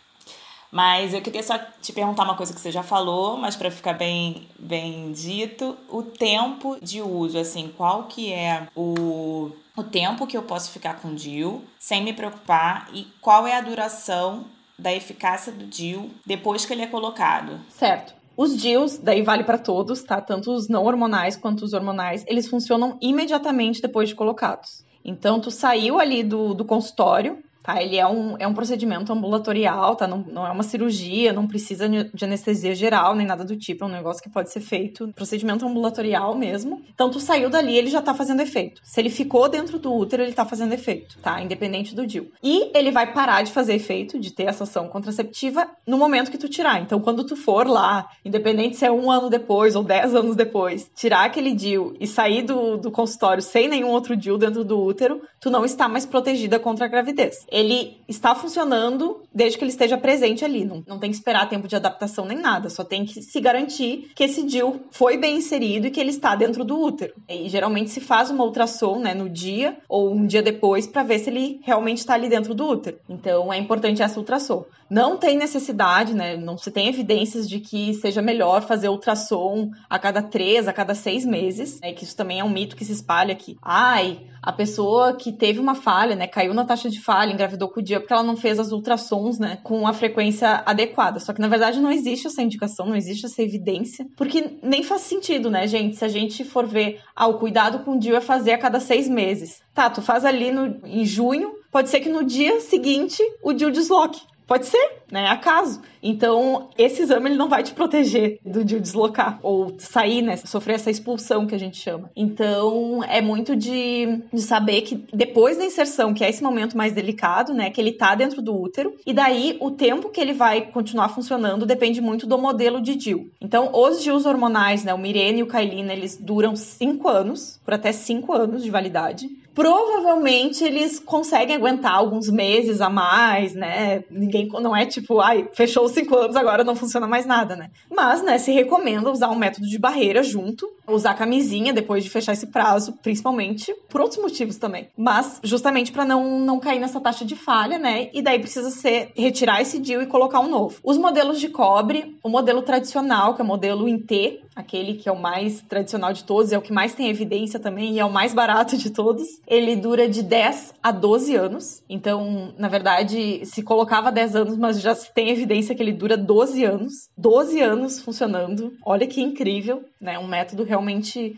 Mas eu queria só te perguntar uma coisa que você já falou, mas para ficar bem, bem dito, o tempo de uso, assim, qual que é o, o tempo que eu posso ficar com o DIU sem me preocupar e qual é a duração da eficácia do DIU depois que ele é colocado? Certo. Os DIUs, daí vale para todos, tá? Tanto os não hormonais quanto os hormonais, eles funcionam imediatamente depois de colocados. Então, tu saiu ali do, do consultório, tá? Ele é um, é um procedimento ambulatorial, tá? Não, não é uma cirurgia, não precisa de anestesia geral, nem nada do tipo, é um negócio que pode ser feito, procedimento ambulatorial mesmo. Então, tu saiu dali, ele já tá fazendo efeito. Se ele ficou dentro do útero, ele tá fazendo efeito, tá? Independente do DIU. E ele vai parar de fazer efeito, de ter essa ação contraceptiva, no momento que tu tirar. Então, quando tu for lá, independente se é um ano depois ou dez anos depois, tirar aquele DIU e sair do, do consultório sem nenhum outro DIU dentro do útero, tu não está mais protegida contra a gravidez ele está funcionando desde que ele esteja presente ali. Não, não tem que esperar tempo de adaptação nem nada, só tem que se garantir que esse DIL foi bem inserido e que ele está dentro do útero. E geralmente se faz uma ultrassom né, no dia ou um dia depois para ver se ele realmente está ali dentro do útero. Então é importante essa ultrassom. Não tem necessidade, né? Não se tem evidências de que seja melhor fazer ultrassom a cada três, a cada seis meses. Né? Que isso também é um mito que se espalha aqui. Ai, a pessoa que teve uma falha, né? Caiu na taxa de falha, engravidou com o dia porque ela não fez as ultrassons, né? Com a frequência adequada. Só que na verdade não existe essa indicação, não existe essa evidência, porque nem faz sentido, né, gente? Se a gente for ver, ah, o cuidado com o dia é fazer a cada seis meses. Tá, tu faz ali no, em junho, pode ser que no dia seguinte o DIU desloque. Pode ser, né? Acaso. Então, esse exame ele não vai te proteger do de deslocar ou sair, né? Sofrer essa expulsão que a gente chama. Então, é muito de, de saber que depois da inserção, que é esse momento mais delicado, né? Que ele tá dentro do útero. E daí, o tempo que ele vai continuar funcionando depende muito do modelo de DIL. Então, os DILs hormonais, né? O Mirena e o Kailina, eles duram 5 anos, por até 5 anos de validade provavelmente eles conseguem aguentar alguns meses a mais, né? Ninguém não é tipo, ai, fechou os cinco anos, agora não funciona mais nada, né? Mas, né, se recomenda usar um método de barreira junto, usar camisinha depois de fechar esse prazo, principalmente por outros motivos também. Mas justamente para não, não cair nessa taxa de falha, né? E daí precisa ser retirar esse DIU e colocar um novo. Os modelos de cobre, o modelo tradicional, que é o modelo em T, aquele que é o mais tradicional de todos, é o que mais tem evidência também e é o mais barato de todos. Ele dura de 10 a 12 anos. Então, na verdade, se colocava 10 anos, mas já tem evidência que ele dura 12 anos. 12 anos funcionando. Olha que incrível, né? Um método realmente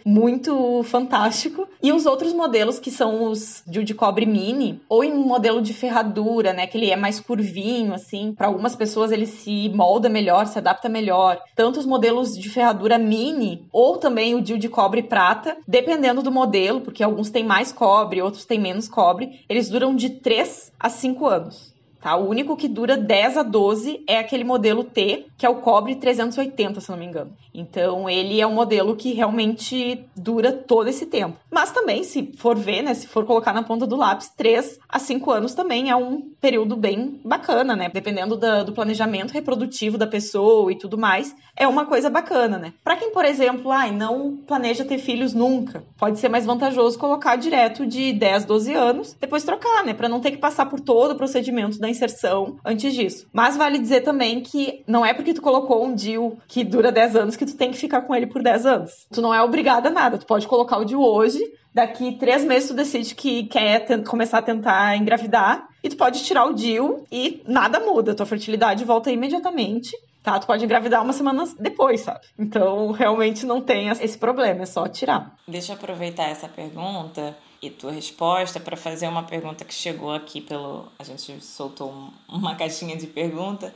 muito fantástico. E os outros modelos que são os de cobre mini ou em um modelo de ferradura, né, que ele é mais curvinho assim, para algumas pessoas ele se molda melhor, se adapta melhor. Tanto os modelos de ferradura mini ou também o de cobre prata, dependendo do modelo, porque alguns têm mais cobre, outros têm menos cobre, eles duram de 3 a 5 anos. Tá? O único que dura 10 a 12 é aquele modelo T, que é o cobre 380, se não me engano. Então, ele é um modelo que realmente dura todo esse tempo. Mas também, se for ver, né, se for colocar na ponta do lápis, 3 a 5 anos também é um período bem bacana, né? Dependendo do planejamento reprodutivo da pessoa e tudo mais, é uma coisa bacana, né? Para quem, por exemplo, ai, não planeja ter filhos nunca, pode ser mais vantajoso colocar direto de 10, 12 anos, depois trocar, né? Para não ter que passar por todo o procedimento da inserção antes disso. Mas vale dizer também que não é porque tu colocou um DIU que dura 10 anos que tu tem que ficar com ele por 10 anos. Tu não é obrigada a nada. Tu pode colocar o DIU hoje, daqui três meses tu decide que quer começar a tentar engravidar e tu pode tirar o DIU e nada muda. Tua fertilidade volta imediatamente. Tá, tu pode engravidar uma semana depois, sabe? Então, realmente não tem esse problema, é só tirar. Deixa eu aproveitar essa pergunta e tua resposta para fazer uma pergunta que chegou aqui pelo. A gente soltou uma caixinha de pergunta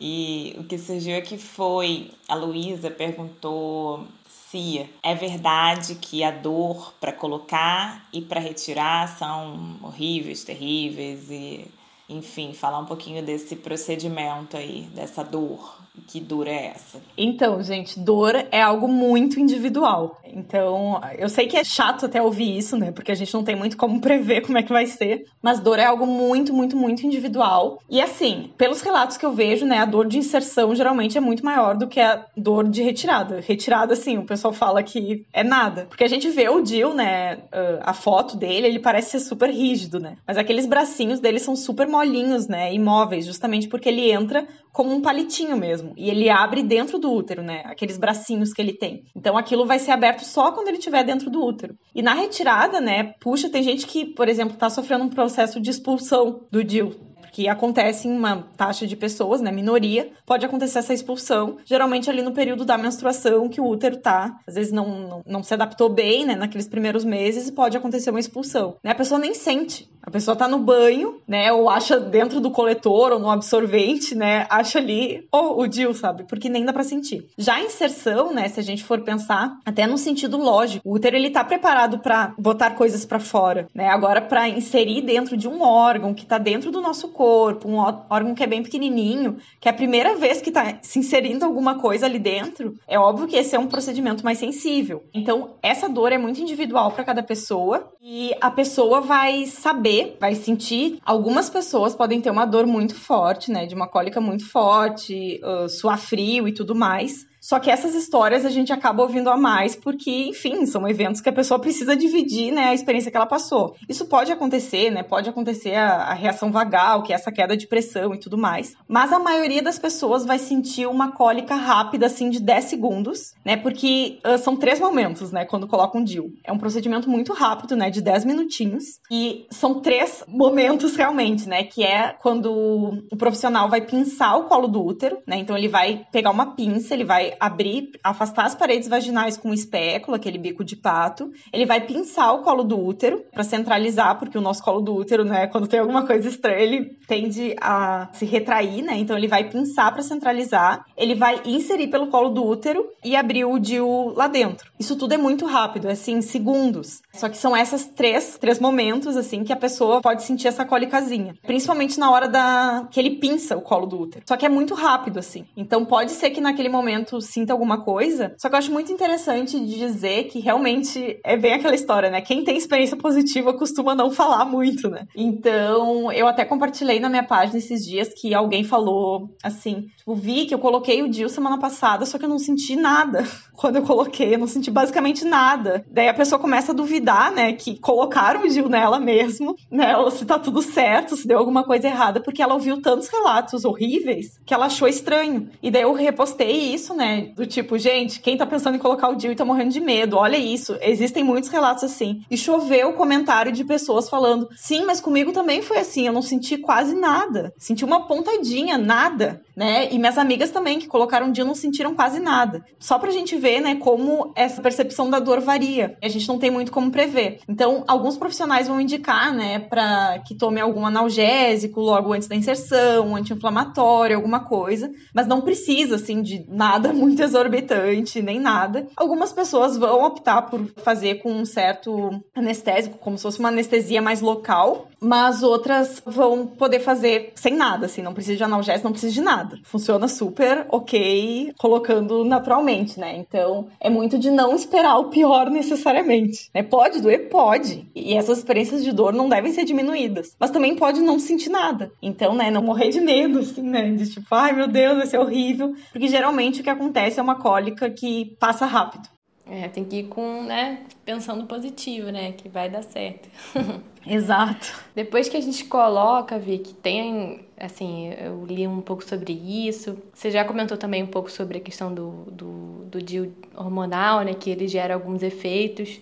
e o que surgiu aqui foi: a Luísa perguntou se é verdade que a dor para colocar e para retirar são horríveis, terríveis e enfim, falar um pouquinho desse procedimento aí, dessa dor. Que dor é essa? Então, gente, dor é algo muito individual. Então, eu sei que é chato até ouvir isso, né? Porque a gente não tem muito como prever como é que vai ser. Mas dor é algo muito, muito, muito individual. E assim, pelos relatos que eu vejo, né? A dor de inserção geralmente é muito maior do que a dor de retirada. Retirada, assim, o pessoal fala que é nada. Porque a gente vê o Jill, né? A foto dele, ele parece ser super rígido, né? Mas aqueles bracinhos dele são super molinhos, né? Imóveis, justamente porque ele entra como um palitinho mesmo. E ele abre dentro do útero, né? Aqueles bracinhos que ele tem. Então aquilo vai ser aberto só quando ele estiver dentro do útero. E na retirada, né? Puxa, tem gente que, por exemplo, tá sofrendo um processo de expulsão do DIL que acontece em uma taxa de pessoas, né, minoria, pode acontecer essa expulsão, geralmente ali no período da menstruação que o útero tá, às vezes não, não, não se adaptou bem, né, naqueles primeiros meses, pode acontecer uma expulsão, né, a pessoa nem sente, a pessoa tá no banho, né, ou acha dentro do coletor ou no absorvente, né, acha ali, o DIL, sabe, porque nem dá pra sentir. Já a inserção, né, se a gente for pensar, até no sentido lógico, o útero ele tá preparado para botar coisas para fora, né, agora para inserir dentro de um órgão que tá dentro do nosso corpo, corpo, um órgão que é bem pequenininho, que é a primeira vez que está se inserindo alguma coisa ali dentro, é óbvio que esse é um procedimento mais sensível. Então, essa dor é muito individual para cada pessoa e a pessoa vai saber, vai sentir. Algumas pessoas podem ter uma dor muito forte, né, de uma cólica muito forte, uh, suar frio e tudo mais. Só que essas histórias a gente acaba ouvindo a mais porque, enfim, são eventos que a pessoa precisa dividir, né, a experiência que ela passou. Isso pode acontecer, né, pode acontecer a, a reação vagal, que é essa queda de pressão e tudo mais. Mas a maioria das pessoas vai sentir uma cólica rápida, assim, de 10 segundos, né, porque uh, são três momentos, né, quando colocam um DIL. É um procedimento muito rápido, né, de 10 minutinhos. E são três momentos realmente, né, que é quando o profissional vai pinçar o colo do útero, né, então ele vai pegar uma pinça, ele vai abrir, afastar as paredes vaginais com um espéculo, aquele bico de pato. Ele vai pinçar o colo do útero para centralizar, porque o nosso colo do útero, né, quando tem alguma coisa estranha, ele tende a se retrair, né? Então ele vai pinçar para centralizar, ele vai inserir pelo colo do útero e abrir o DIU lá dentro. Isso tudo é muito rápido, é assim, segundos. Só que são essas três, três momentos assim que a pessoa pode sentir essa cólicazinha, principalmente na hora da que ele pinça o colo do útero. Só que é muito rápido assim. Então pode ser que naquele momento sinta alguma coisa. Só que eu acho muito interessante de dizer que realmente é bem aquela história, né? Quem tem experiência positiva costuma não falar muito, né? Então, eu até compartilhei na minha página esses dias que alguém falou assim: tipo, vi que eu coloquei o Dil semana passada, só que eu não senti nada *laughs* quando eu coloquei, eu não senti basicamente nada. Daí a pessoa começa a duvidar, né, que colocaram o Dil nela mesmo, *laughs* né? Ou se tá tudo certo, se deu alguma coisa errada, porque ela ouviu tantos relatos horríveis que ela achou estranho. E daí eu repostei isso, né? Do tipo, gente, quem tá pensando em colocar o DIU e tá morrendo de medo, olha isso. Existem muitos relatos assim. E choveu comentário de pessoas falando: sim, mas comigo também foi assim, eu não senti quase nada. Senti uma pontadinha, nada, né? E minhas amigas também, que colocaram DIU, não sentiram quase nada. Só pra gente ver, né, como essa percepção da dor varia. A gente não tem muito como prever. Então, alguns profissionais vão indicar, né, pra que tome algum analgésico logo antes da inserção, anti-inflamatório, alguma coisa. Mas não precisa, assim, de nada *laughs* muito exorbitante, nem nada. Algumas pessoas vão optar por fazer com um certo anestésico, como se fosse uma anestesia mais local, mas outras vão poder fazer sem nada, assim, não precisa de analgésico, não precisa de nada. Funciona super ok, colocando naturalmente, né? Então, é muito de não esperar o pior necessariamente, né? Pode doer? Pode. E essas experiências de dor não devem ser diminuídas. Mas também pode não sentir nada. Então, né, não morrer de medo, assim, né? De tipo, ai meu Deus, vai ser horrível. Porque geralmente o que acontece é uma cólica que passa rápido. É, tem que ir com, né, pensando positivo, né, que vai dar certo. *laughs* Exato. Depois que a gente coloca, Vi, que tem, assim, eu li um pouco sobre isso. Você já comentou também um pouco sobre a questão do, do, do DIU hormonal, né, que ele gera alguns efeitos.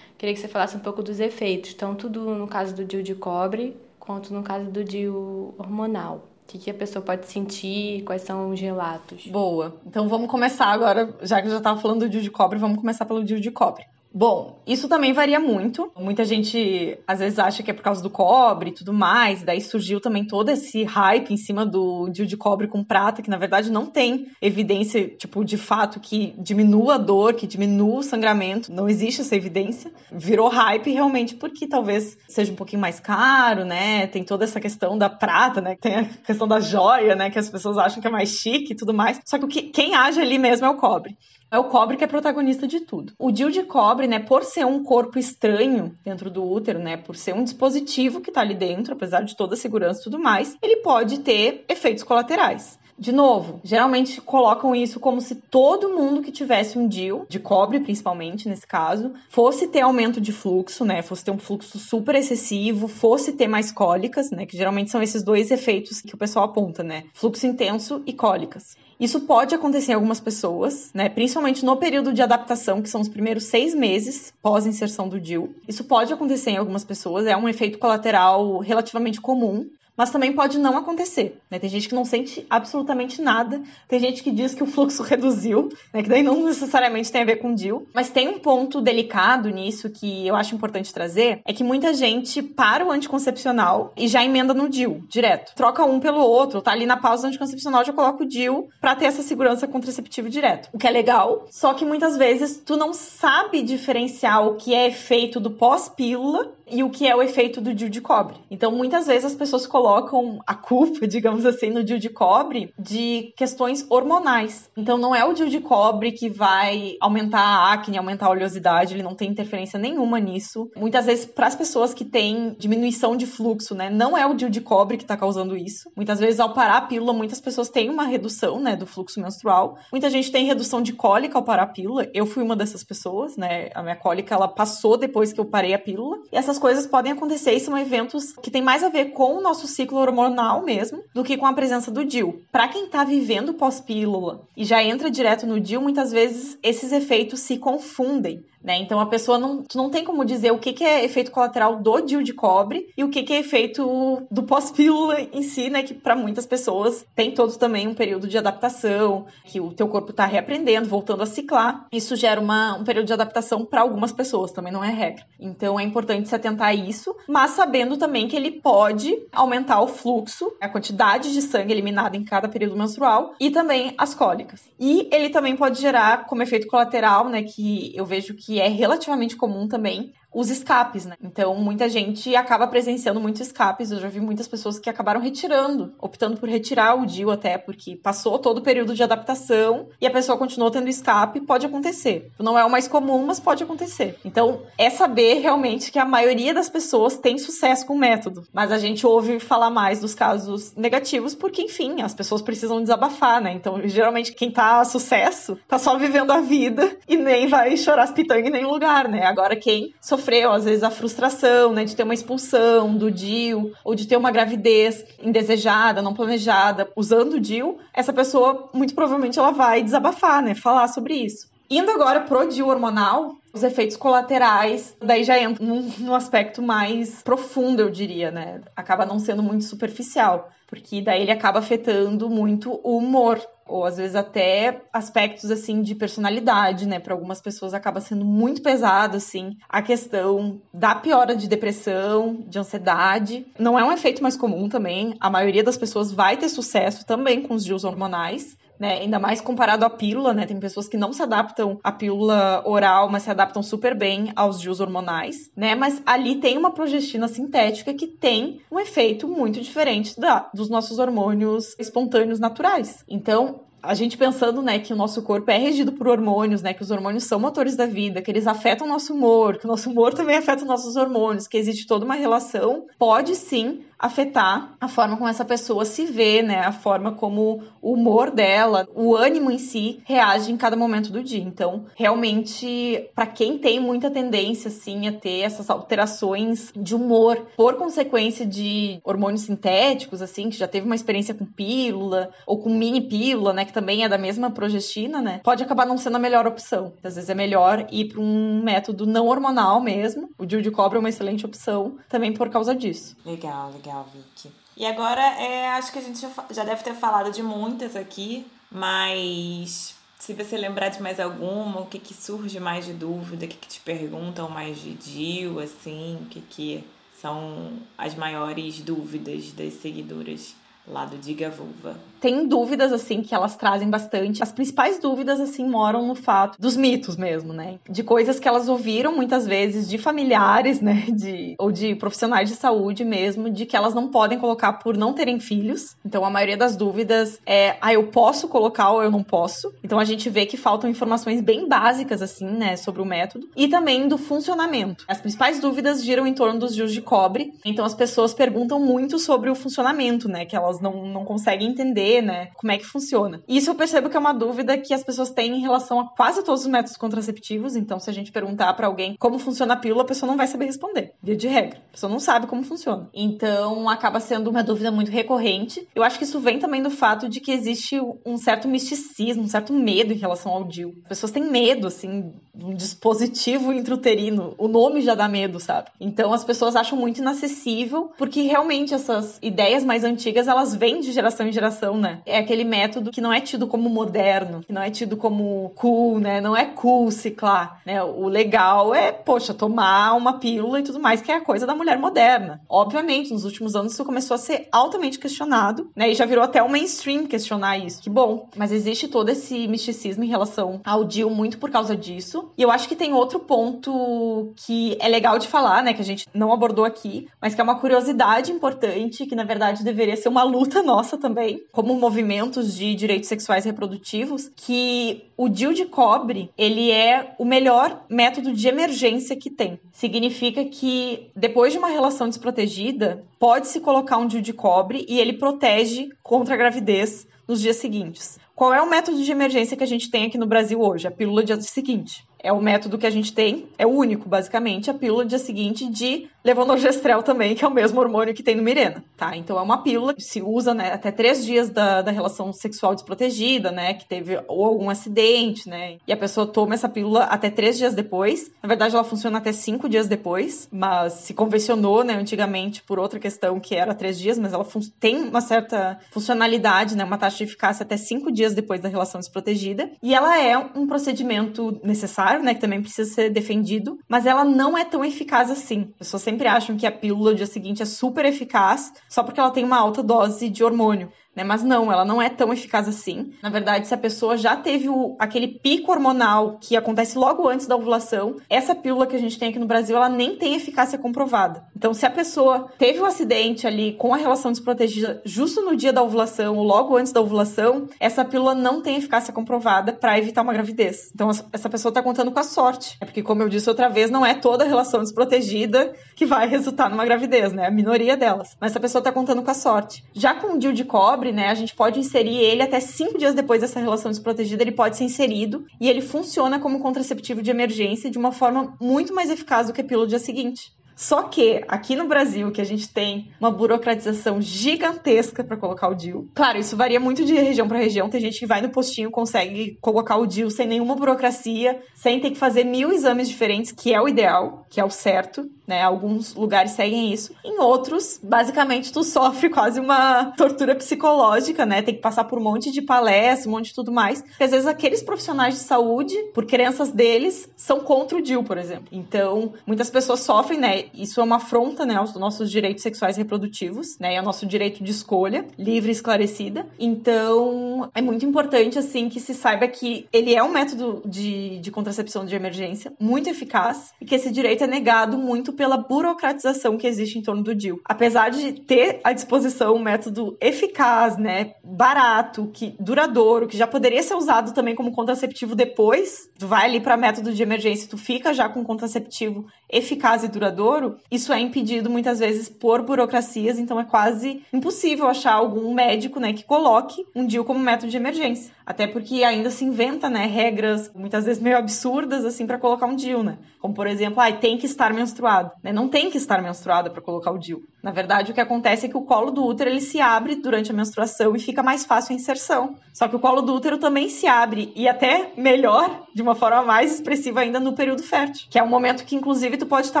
Queria que você falasse um pouco dos efeitos, tanto do, no caso do DIU de cobre, quanto no caso do DIU hormonal. O que, que, a pessoa pode sentir? Quais são os relatos? Boa. Então vamos começar agora, já que eu já estava falando do DIU de cobre, vamos começar pelo DIU de cobre. Bom, isso também varia muito. Muita gente às vezes acha que é por causa do cobre e tudo mais. Daí surgiu também todo esse hype em cima do DIU de cobre com prata, que na verdade não tem evidência, tipo, de fato que diminua a dor, que diminua o sangramento. Não existe essa evidência. Virou hype realmente porque talvez seja um pouquinho mais caro, né? Tem toda essa questão da prata, né? Tem a questão da joia, né? Que as pessoas acham que é mais chique e tudo mais. Só que quem age ali mesmo é o cobre. É o cobre que é protagonista de tudo. O DIU de cobre, né, por ser um corpo estranho dentro do útero, né, por ser um dispositivo que está ali dentro, apesar de toda a segurança e tudo mais, ele pode ter efeitos colaterais. De novo, geralmente colocam isso como se todo mundo que tivesse um DIU, de cobre principalmente nesse caso, fosse ter aumento de fluxo, né? Fosse ter um fluxo super excessivo, fosse ter mais cólicas, né? Que geralmente são esses dois efeitos que o pessoal aponta, né? Fluxo intenso e cólicas. Isso pode acontecer em algumas pessoas, né? Principalmente no período de adaptação, que são os primeiros seis meses pós inserção do DIU. Isso pode acontecer em algumas pessoas, é um efeito colateral relativamente comum, mas também pode não acontecer. Né? Tem gente que não sente absolutamente nada, tem gente que diz que o fluxo *laughs* reduziu, né? que daí não necessariamente tem a ver com DIL. Mas tem um ponto delicado nisso que eu acho importante trazer, é que muita gente para o anticoncepcional e já emenda no DIL, direto. Troca um pelo outro, tá ali na pausa anticoncepcional, já coloca o DIL para ter essa segurança contraceptiva direto. O que é legal, só que muitas vezes tu não sabe diferenciar o que é efeito do pós-pílula e o que é o efeito do DIU de cobre. Então, muitas vezes as pessoas colocam a culpa, *laughs* digamos assim, no DIU de cobre de questões hormonais. Então, não é o DIU de cobre que vai aumentar a acne, aumentar a oleosidade, ele não tem interferência nenhuma nisso. Muitas vezes, para as pessoas que têm diminuição de fluxo, né, não é o DIU de cobre que está causando isso. Muitas vezes, ao parar a pílula, muitas pessoas têm uma redução, né, do fluxo menstrual. Muita gente tem redução de cólica ao parar a pílula. Eu fui uma dessas pessoas, né? A minha cólica ela passou depois que eu parei a pílula. E essas coisas podem acontecer e são eventos que têm mais a ver com o nosso ciclo hormonal mesmo do que com a presença do DIL. Para quem está vivendo pós-pílula e já entra direto no DIL, muitas vezes esses efeitos se confundem. Né? Então a pessoa não, não tem como dizer o que, que é efeito colateral do DIU de cobre e o que, que é efeito do pós-pílula em si, né? Que para muitas pessoas tem todo também um período de adaptação, que o teu corpo está reaprendendo, voltando a ciclar. Isso gera uma, um período de adaptação para algumas pessoas, também não é regra. Então é importante se atentar a isso, mas sabendo também que ele pode aumentar o fluxo, a quantidade de sangue eliminada em cada período menstrual e também as cólicas. E ele também pode gerar como efeito colateral, né? Que eu vejo que é relativamente comum também, os escapes, né? Então, muita gente acaba presenciando muitos escapes. Eu já vi muitas pessoas que acabaram retirando, optando por retirar o DIU até, porque passou todo o período de adaptação e a pessoa continuou tendo escape. Pode acontecer. Não é o mais comum, mas pode acontecer. Então, é saber realmente que a maioria das pessoas tem sucesso com o método. Mas a gente ouve falar mais dos casos negativos, porque, enfim, as pessoas precisam desabafar, né? Então, geralmente, quem tá a sucesso tá só vivendo a vida e nem vai chorar as pitangas em nenhum lugar, né? Agora, quem sofreu sofreu, às vezes, a frustração, né, de ter uma expulsão do DIU, ou de ter uma gravidez indesejada, não planejada, usando o DIU, essa pessoa, muito provavelmente, ela vai desabafar, né, falar sobre isso. Indo agora pro DIU hormonal, os efeitos colaterais, daí já entra num, num, aspecto mais profundo, eu diria, né? Acaba não sendo muito superficial, porque daí ele acaba afetando muito o humor ou às vezes até aspectos assim de personalidade, né? Para algumas pessoas acaba sendo muito pesado assim a questão da piora de depressão, de ansiedade. Não é um efeito mais comum também. A maioria das pessoas vai ter sucesso também com os dias hormonais. Né, ainda mais comparado à pílula, né? Tem pessoas que não se adaptam à pílula oral, mas se adaptam super bem aos dias hormonais, né? Mas ali tem uma progestina sintética que tem um efeito muito diferente da, dos nossos hormônios espontâneos naturais. Então, a gente pensando, né, que o nosso corpo é regido por hormônios, né, que os hormônios são motores da vida, que eles afetam o nosso humor, que o nosso humor também afeta os nossos hormônios, que existe toda uma relação, pode sim afetar a forma como essa pessoa se vê, né? A forma como o humor dela, o ânimo em si reage em cada momento do dia. Então, realmente, para quem tem muita tendência assim a ter essas alterações de humor por consequência de hormônios sintéticos, assim, que já teve uma experiência com pílula ou com mini pílula, né, que também é da mesma progestina, né? Pode acabar não sendo a melhor opção. Às vezes é melhor ir para um método não hormonal mesmo. O DIU de cobra é uma excelente opção também por causa disso. Legal, legal legal, Vicky. E agora, é, acho que a gente já deve ter falado de muitas aqui, mas se você lembrar de mais alguma, o que, que surge mais de dúvida, o que, que te perguntam mais de Dio, assim, o que, que são as maiores dúvidas das seguidoras lá do Diga Vulva? tem dúvidas, assim, que elas trazem bastante. As principais dúvidas, assim, moram no fato dos mitos mesmo, né? De coisas que elas ouviram muitas vezes de familiares, *laughs* né? De, ou de profissionais de saúde mesmo, de que elas não podem colocar por não terem filhos. Então, a maioria das dúvidas é, ah, eu posso colocar ou eu não posso. Então, a gente vê que faltam informações bem básicas, assim, né? Sobre o método. E também do funcionamento. As principais dúvidas giram em torno dos dias de cobre. Então, as pessoas perguntam muito sobre o funcionamento, né? Que elas não, não conseguem entender né? Como é que funciona. Isso eu percebo que é uma dúvida que as pessoas têm em relação a quase todos os métodos contraceptivos. Então, se a gente perguntar para alguém como funciona a pílula, a pessoa não vai saber responder. Via de regra. A pessoa não sabe como funciona. Então, acaba sendo uma dúvida muito recorrente. Eu acho que isso vem também do fato de que existe um certo misticismo, um certo medo em relação ao DIU. As pessoas têm medo, assim, um dispositivo intrauterino. O nome já dá medo, sabe? Então, as pessoas acham muito inacessível, porque realmente essas ideias mais antigas, elas elas vêm de geração em geração, né? É aquele método que não é tido como moderno, que não é tido como cool, né? Não é cool ciclar, né? O legal é, poxa, tomar uma pílula e tudo mais, que é a coisa da mulher moderna. Obviamente, nos últimos anos isso começou a ser altamente questionado, né? E já virou até o mainstream questionar isso. Que bom. Mas existe todo esse misticismo em relação ao DIL muito por causa disso. E eu acho que tem outro ponto que é legal de falar, né? Que a gente não abordou aqui, mas que é uma curiosidade importante, que na verdade deveria ser uma luta nossa também, como movimentos de direitos sexuais reprodutivos, que o DIL de cobre, ele é o melhor método de emergência que tem. Significa que depois de uma relação desprotegida, pode-se colocar um DIL de cobre e ele protege contra a gravidez nos dias seguintes. Qual é o método de emergência que a gente tem aqui no Brasil hoje? A pílula dia seguinte. É o método que a gente tem, é o único, basicamente, a pílula dia seguinte de levonorgestrel também, que é o mesmo hormônio que tem no Mirena, tá? Então é uma pílula que se usa né, até três dias da, da relação sexual desprotegida, né? Que teve ou algum acidente, né? E a pessoa toma essa pílula até três dias depois. Na verdade, ela funciona até cinco dias depois, mas se convencionou, né, antigamente, por outra questão que era três dias, mas ela tem uma certa funcionalidade, né? Uma taxa de eficácia até cinco dias depois da relação desprotegida. E ela é um procedimento necessário, né? Que também precisa ser defendido, mas ela não é tão eficaz assim. A pessoa sempre sempre acham que a pílula do dia seguinte é super eficaz só porque ela tem uma alta dose de hormônio né? Mas não, ela não é tão eficaz assim. Na verdade, se a pessoa já teve o, aquele pico hormonal que acontece logo antes da ovulação, essa pílula que a gente tem aqui no Brasil, ela nem tem eficácia comprovada. Então, se a pessoa teve um acidente ali com a relação desprotegida justo no dia da ovulação ou logo antes da ovulação, essa pílula não tem eficácia comprovada para evitar uma gravidez. Então, essa pessoa está contando com a sorte. É porque, como eu disse outra vez, não é toda relação desprotegida que vai *laughs* resultar numa gravidez, né? A minoria delas. Mas essa pessoa está contando com a sorte. Já com o DIU de cobre, né? A gente pode inserir ele até cinco dias depois dessa relação desprotegida, ele pode ser inserido e ele funciona como contraceptivo de emergência de uma forma muito mais eficaz do que a pílula do dia seguinte. Só que aqui no Brasil, que a gente tem uma burocratização gigantesca para colocar o DIU. Claro, isso varia muito de região para região. Tem gente que vai no postinho consegue colocar o DIU sem nenhuma burocracia, sem ter que fazer mil exames diferentes, que é o ideal, que é o certo né? Alguns lugares seguem isso. Em outros, basicamente, tu sofre quase uma tortura psicológica, né? Tem que passar por um monte de palestras, um monte de tudo mais. Porque às vezes aqueles profissionais de saúde, por crenças deles, são contra o DIL, por exemplo. Então, muitas pessoas sofrem, né? Isso é uma afronta, né, aos nossos direitos sexuais reprodutivos, né? E ao nosso direito de escolha, livre e esclarecida. Então, é muito importante, assim, que se saiba que ele é um método de, de contracepção de emergência muito eficaz e que esse direito é negado muito pela burocratização que existe em torno do DIL. Apesar de ter à disposição um método eficaz, né, barato, que duradouro, que já poderia ser usado também como contraceptivo depois, tu vai ali para método de emergência, tu fica já com um contraceptivo eficaz e duradouro, isso é impedido muitas vezes por burocracias, então é quase impossível achar algum médico, né, que coloque um DIL como método de emergência. Até porque ainda se inventa, né, regras muitas vezes meio absurdas assim para colocar um DIL, né? Como por exemplo, ah, tem que estar menstruado, né? Não tem que estar menstruada para colocar o DIL. Na verdade, o que acontece é que o colo do útero ele se abre durante a menstruação e fica mais fácil a inserção. Só que o colo do útero também se abre e até melhor, de uma forma mais expressiva ainda no período fértil, que é um momento que inclusive tu pode estar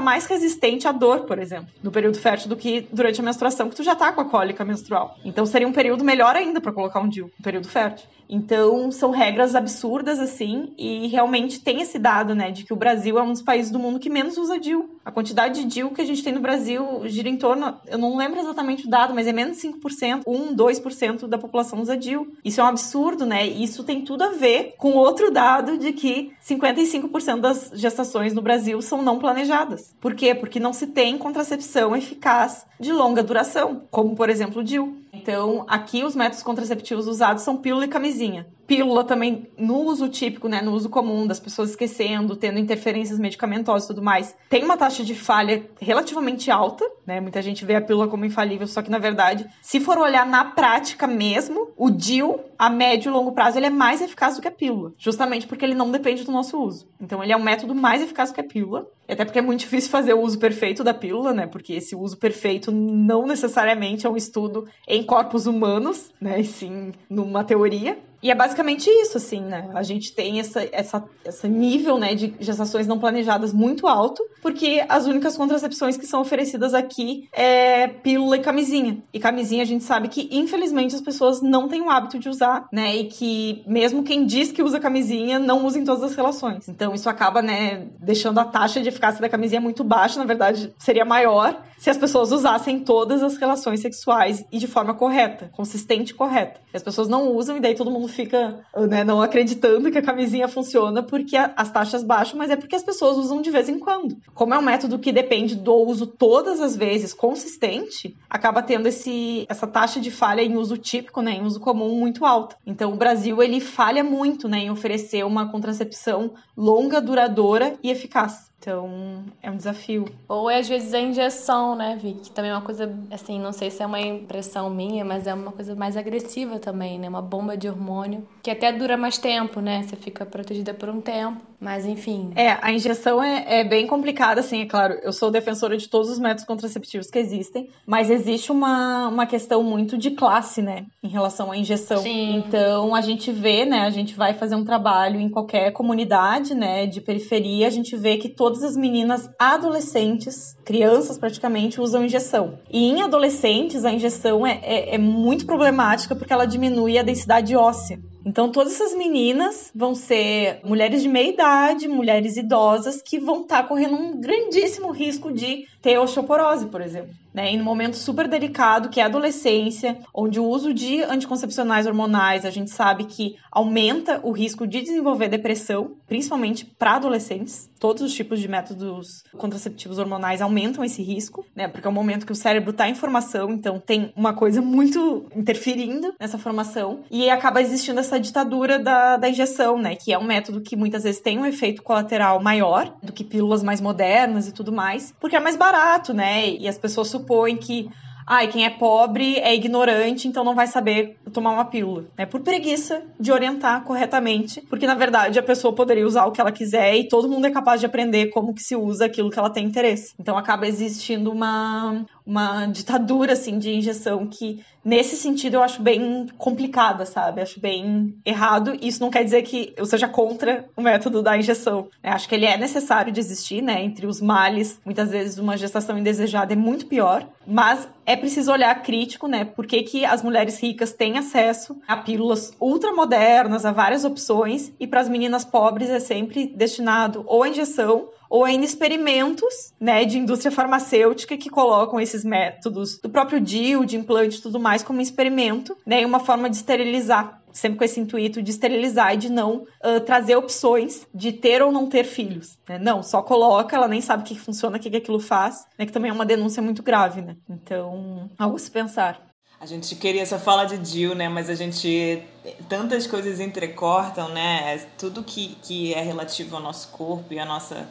mais resistente à dor, por exemplo, no período fértil do que durante a menstruação, que tu já tá com a cólica menstrual. Então seria um período melhor ainda para colocar um DIL, um período fértil. Então, são regras absurdas, assim, e realmente tem esse dado, né, de que o Brasil é um dos países do mundo que menos usa DIL. A quantidade de DIL que a gente tem no Brasil gira em torno, eu não lembro exatamente o dado, mas é menos de 5%, 1, 2% da população usa DIL. Isso é um absurdo, né? E isso tem tudo a ver com outro dado de que 55% das gestações no Brasil são não planejadas. Por quê? Porque não se tem contracepção eficaz de longa duração, como por exemplo o DIL. Então, aqui os métodos contraceptivos usados são pílula e camisinha. Pílula também no uso típico, né, no uso comum, das pessoas esquecendo, tendo interferências medicamentosas e tudo mais, tem uma taxa de falha relativamente alta, né? Muita gente vê a pílula como infalível, só que na verdade, se for olhar na prática mesmo, o DIL a médio e longo prazo ele é mais eficaz do que a pílula, justamente porque ele não depende do nosso uso. Então ele é um método mais eficaz que a pílula, até porque é muito difícil fazer o uso perfeito da pílula, né? Porque esse uso perfeito não necessariamente é um estudo em corpos humanos, né? E sim numa teoria. E é basicamente isso, assim, né? A gente tem essa, essa, esse nível né, de gestações não planejadas muito alto, porque as únicas contracepções que são oferecidas aqui é pílula e camisinha. E camisinha a gente sabe que, infelizmente, as pessoas não têm o hábito de usar, né? E que mesmo quem diz que usa camisinha não usa em todas as relações. Então isso acaba, né, deixando a taxa de eficácia da camisinha muito baixa, na verdade, seria maior se as pessoas usassem todas as relações sexuais e de forma correta, consistente e correta. As pessoas não usam e daí todo mundo fica, né, não acreditando que a camisinha funciona porque a, as taxas baixam, mas é porque as pessoas usam de vez em quando. Como é um método que depende do uso todas as vezes consistente, acaba tendo esse, essa taxa de falha em uso típico, né, em uso comum muito alta. Então o Brasil ele falha muito, né, em oferecer uma contracepção longa, duradoura e eficaz. Então, é um desafio. Ou é, às vezes a injeção, né, Vicky? Que também é uma coisa, assim, não sei se é uma impressão minha, mas é uma coisa mais agressiva também, né? Uma bomba de hormônio, que até dura mais tempo, né? Você fica protegida por um tempo. Mas enfim. É, a injeção é, é, bem complicada, assim, é claro. Eu sou defensora de todos os métodos contraceptivos que existem, mas existe uma, uma questão muito de classe, né, em relação à injeção. Sim. Então a gente vê, né, a gente vai fazer um trabalho em qualquer comunidade, né, de periferia, a gente vê que todas as meninas adolescentes, crianças praticamente, usam injeção. E em adolescentes, a injeção é, é, é muito problemática porque ela diminui a densidade óssea. Então, todas essas meninas vão ser mulheres de meia idade, mulheres idosas, que vão estar tá correndo um grandíssimo risco de ter osteoporose, por exemplo né, em um momento super delicado, que é a adolescência, onde o uso de anticoncepcionais hormonais, a gente sabe que aumenta o risco de desenvolver depressão, principalmente para adolescentes. Todos os tipos de métodos contraceptivos hormonais aumentam esse risco, né, porque é um momento que o cérebro está em formação, então tem uma coisa muito interferindo nessa formação, e acaba existindo essa ditadura da, da injeção, né, que é um método que muitas vezes tem um efeito colateral maior do que pílulas mais modernas e tudo mais, porque é mais barato, né, e as pessoas supõe que ai, quem é pobre é ignorante, então não vai saber tomar uma pílula. É por preguiça de orientar corretamente, porque na verdade a pessoa poderia usar o que ela quiser e todo mundo é capaz de aprender como que se usa aquilo que ela tem interesse. Então acaba existindo uma, uma ditadura assim de injeção que nesse sentido eu acho bem complicada, sabe? Acho bem errado. Isso não quer dizer que eu seja contra o método da injeção. Eu acho que ele é necessário de existir, né? Entre os males, muitas vezes uma gestação indesejada é muito pior, mas é preciso olhar crítico, né? Por que, que as mulheres ricas têm acesso a pílulas ultramodernas, a várias opções, e para as meninas pobres é sempre destinado ou a injeção ou ainda experimentos, né, de indústria farmacêutica que colocam esses métodos do próprio DIU, de implante e tudo mais como experimento, né, uma forma de esterilizar sempre com esse intuito de esterilizar e de não uh, trazer opções de ter ou não ter filhos. Né? Não, só coloca, ela nem sabe o que funciona, o que, que aquilo faz, né? que também é uma denúncia muito grave. Né? Então, algo a se pensar. A gente queria só falar de Jill, né? Mas a gente. Tantas coisas entrecortam, né? Tudo que, que é relativo ao nosso corpo e à nossa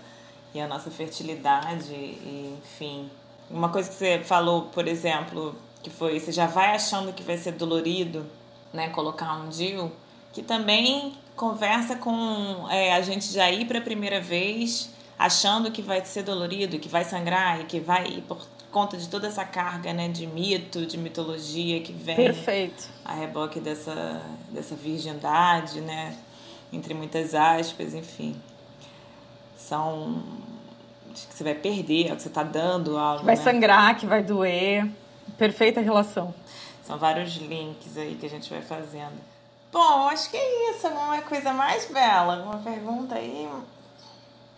e a nossa fertilidade, e, enfim. Uma coisa que você falou, por exemplo, que foi você já vai achando que vai ser dolorido, né, colocar um DIU, que também conversa com é, a gente já ir para a primeira vez achando que vai ser dolorido, que vai sangrar e que vai por conta de toda essa carga, né, de mito, de mitologia que vem Perfeito. a reboque dessa dessa virgindade, né, entre muitas aspas, enfim são que você vai perder, é que você está dando algo. Que vai né? sangrar, que vai doer. Perfeita relação. São vários links aí que a gente vai fazendo. Bom, acho que é isso. Alguma coisa mais bela? Alguma pergunta aí?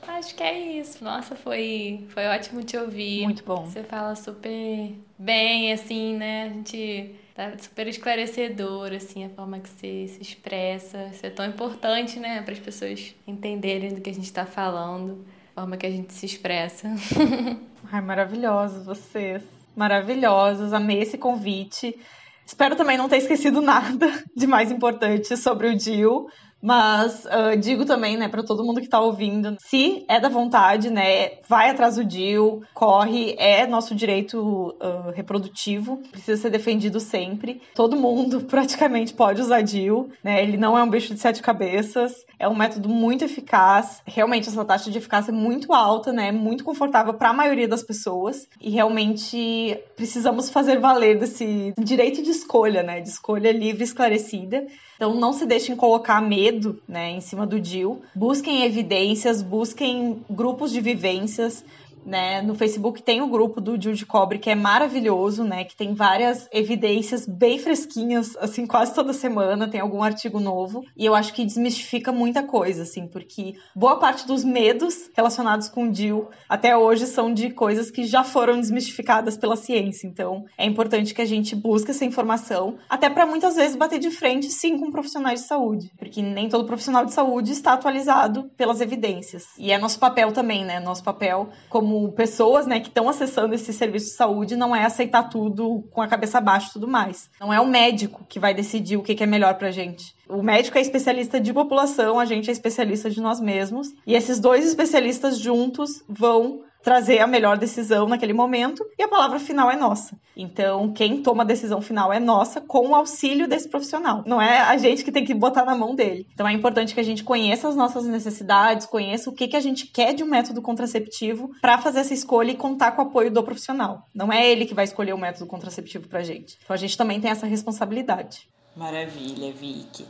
Acho que é isso. Nossa, foi, foi ótimo te ouvir. Muito bom. Você fala super bem, assim, né? A gente tá super esclarecedor, assim, a forma que você se expressa. Isso é tão importante, né? Para as pessoas entenderem do que a gente está falando, a forma que a gente se expressa. *laughs* Ai, maravilhosos vocês. Maravilhosos. Amei esse convite. Espero também não ter esquecido nada de mais importante sobre o DIL Mas uh, digo também, né, para todo mundo que tá ouvindo, se é da vontade, né, vai atrás do DIL, corre, é nosso direito uh, reprodutivo, precisa ser defendido sempre. Todo mundo *laughs* praticamente pode usar DIL, né, ele não é um bicho de sete cabeças, é um método muito eficaz. Realmente essa taxa de eficácia é muito alta, né, muito confortável para a maioria das pessoas e realmente precisamos fazer valer desse direito de escolha, né, de escolha livre e esclarecida. Então não se deixem colocar medo né, em cima do DIL. Busquem evidências, busquem grupos de vivências, né? No Facebook tem o grupo do Jill de Cobre, que é maravilhoso, né? Que tem várias evidências bem fresquinhas, assim, quase toda semana tem algum artigo novo. E eu acho que desmistifica muita coisa, assim, porque boa parte dos medos relacionados com o Jill até hoje são de coisas que já foram desmistificadas pela ciência. Então, é importante que a gente busque essa informação, até para muitas vezes bater de frente, sim, com profissionais de saúde, porque nem todo profissional de saúde está atualizado pelas evidências. E é nosso papel também, né? Nosso papel como pessoas, né, que estão acessando esse serviço de saúde, não é aceitar tudo com a cabeça baixa e tudo mais. Não é o médico que vai decidir o que, que é melhor pra gente. O médico é especialista de população, a gente é especialista de nós mesmos. E esses dois especialistas juntos vão trazer a melhor decisão naquele momento e a palavra final é nossa. Então, quem toma a decisão final é nossa com o auxílio desse profissional. Não é a gente que tem que botar na mão dele. Então, é importante que a gente conheça as nossas necessidades, conheça o que, que a gente quer de um método contraceptivo para fazer essa escolha e contar com o apoio do profissional. Não é ele que vai escolher o método contraceptivo pra gente. Então, a gente também tem essa responsabilidade. Maravilha, Vicky.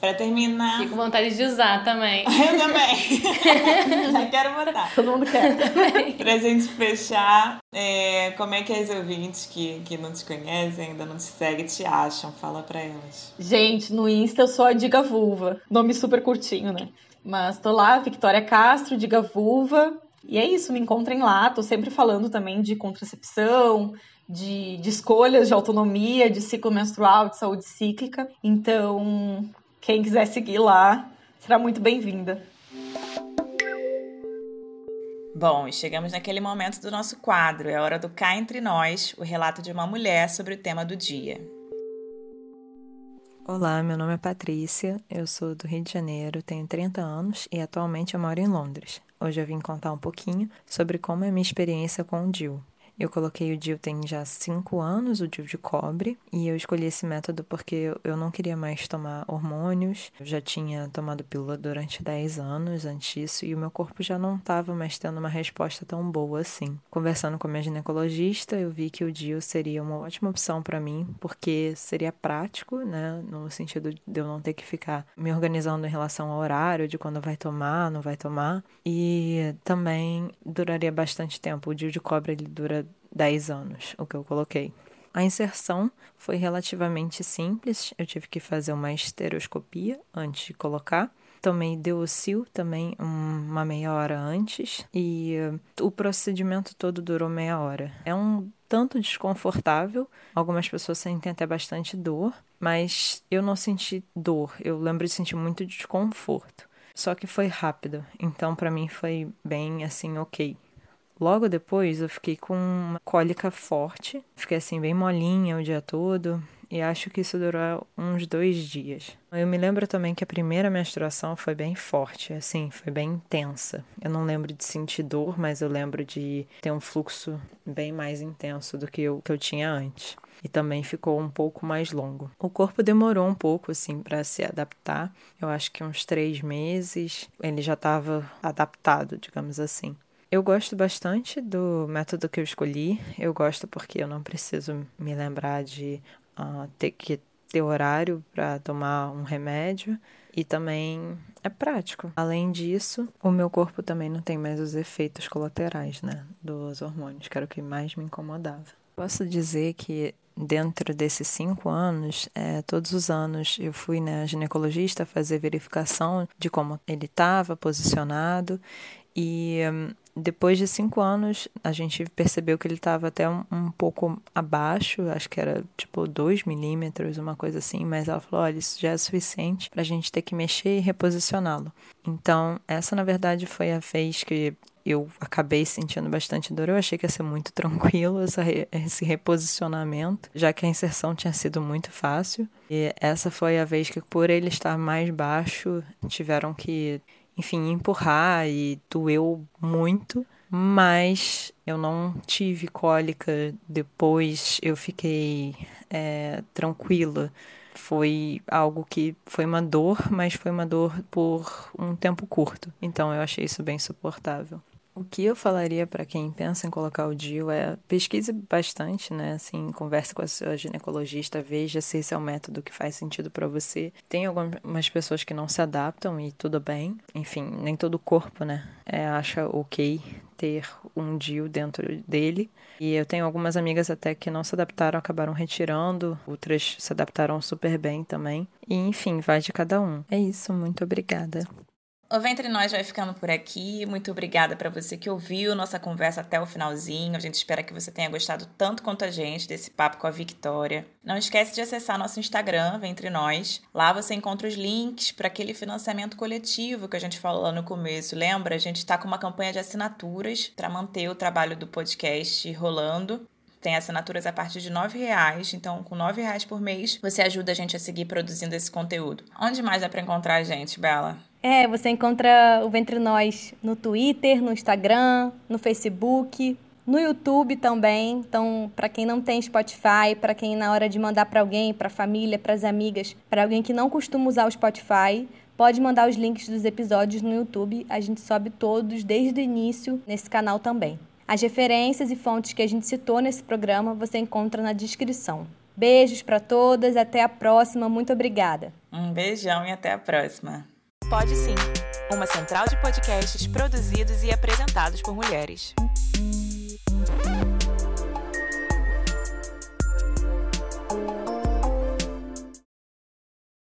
Pra terminar. Fico com vontade de usar também. *laughs* Eu também. *laughs* Já quero botar. Todo mundo quer. pra gente fechar, é, como é que as ouvintes que, que não te conhecem, ainda não te seguem, te acham? Fala pra elas. Gente, no Insta eu sou a Diga Vulva. Nome super curtinho, né? Mas tô lá, Victoria Castro, Diga Vulva. E é isso, me encontrem lá. Tô sempre falando também de contracepção, de, de escolhas de autonomia, de ciclo menstrual, de saúde cíclica. Então, quem quiser seguir lá, será muito bem-vinda. Bom, chegamos naquele momento do nosso quadro. É hora do Cá Entre Nós, o relato de uma mulher sobre o tema do dia. Olá, meu nome é Patrícia, eu sou do Rio de Janeiro, tenho 30 anos e atualmente eu moro em Londres. Hoje eu vim contar um pouquinho sobre como é a minha experiência com o DIL. Eu coloquei o DIL tem já cinco anos, o DIL de cobre, e eu escolhi esse método porque eu não queria mais tomar hormônios. Eu já tinha tomado pílula durante 10 anos antes disso e o meu corpo já não estava mais tendo uma resposta tão boa assim. Conversando com a minha ginecologista, eu vi que o DIL seria uma ótima opção para mim, porque seria prático, né, no sentido de eu não ter que ficar me organizando em relação ao horário de quando vai tomar, não vai tomar, e também duraria bastante tempo. O DIL de cobre ele dura 10 anos, o que eu coloquei. A inserção foi relativamente simples, eu tive que fazer uma estereoscopia antes de colocar. Tomei Deocil também uma meia hora antes e uh, o procedimento todo durou meia hora. É um tanto desconfortável, algumas pessoas sentem até bastante dor, mas eu não senti dor, eu lembro de sentir muito desconforto. Só que foi rápido, então para mim foi bem assim, ok. Logo depois eu fiquei com uma cólica forte, fiquei assim bem molinha o dia todo e acho que isso durou uns dois dias. Eu me lembro também que a primeira menstruação foi bem forte, assim, foi bem intensa. Eu não lembro de sentir dor, mas eu lembro de ter um fluxo bem mais intenso do que eu, que eu tinha antes. E também ficou um pouco mais longo. O corpo demorou um pouco, assim, para se adaptar. Eu acho que uns três meses ele já estava adaptado, digamos assim. Eu gosto bastante do método que eu escolhi. Eu gosto porque eu não preciso me lembrar de uh, ter que ter horário para tomar um remédio e também é prático. Além disso, o meu corpo também não tem mais os efeitos colaterais, né, dos hormônios, que era o que mais me incomodava. Posso dizer que dentro desses cinco anos, é, todos os anos eu fui na né, ginecologista fazer verificação de como ele estava posicionado e um, depois de cinco anos, a gente percebeu que ele estava até um, um, pouco abaixo, acho que era tipo 2 milímetros, uma coisa assim, mas ela falou: olha, isso já é suficiente para a gente ter que mexer e reposicioná-lo. Então, essa na verdade foi a vez que eu acabei sentindo bastante dor. Eu achei que ia ser muito *laughs* tranquilo essa, esse reposicionamento, já que a inserção tinha sido muito fácil. E essa foi a vez que, por ele estar mais baixo, tiveram que, enfim, empurrar e doeu muito. Mas eu não tive cólica depois, eu fiquei é, tranquila foi algo que foi uma dor, mas foi uma dor por um tempo curto. Então eu achei isso bem suportável. O que eu falaria para quem pensa em colocar o DIU é pesquise bastante, né? Assim, converse com a sua ginecologista, veja se esse é o método que faz sentido para você. Tem algumas pessoas que não se adaptam e tudo bem. Enfim, nem todo corpo, né? É, acha ok ter um DIU dentro dele. E eu tenho algumas amigas até que não se adaptaram, acabaram retirando, outras se adaptaram super bem também. E enfim, vai de cada um. É isso, muito obrigada. O Ventre Nós vai ficando por aqui. Muito obrigada para você que ouviu nossa conversa até o finalzinho. A gente espera que você tenha gostado tanto quanto a gente desse papo com a Victoria. Não esquece de acessar nosso Instagram, Ventre Nós. Lá você encontra os links para aquele financiamento coletivo que a gente falou lá no começo. Lembra? A gente está com uma campanha de assinaturas para manter o trabalho do podcast rolando tem assinaturas a partir de R$ reais. Então, com R$ reais por mês, você ajuda a gente a seguir produzindo esse conteúdo. Onde mais dá para encontrar a gente, Bela? É, você encontra o Ventre Nós no Twitter, no Instagram, no Facebook, no YouTube também. Então, para quem não tem Spotify, para quem na hora de mandar para alguém, para família, para as amigas, para alguém que não costuma usar o Spotify, pode mandar os links dos episódios no YouTube. A gente sobe todos desde o início nesse canal também. As referências e fontes que a gente citou nesse programa você encontra na descrição. Beijos para todas, até a próxima, muito obrigada. Um beijão e até a próxima. Pode Sim, uma central de podcasts produzidos e apresentados por mulheres.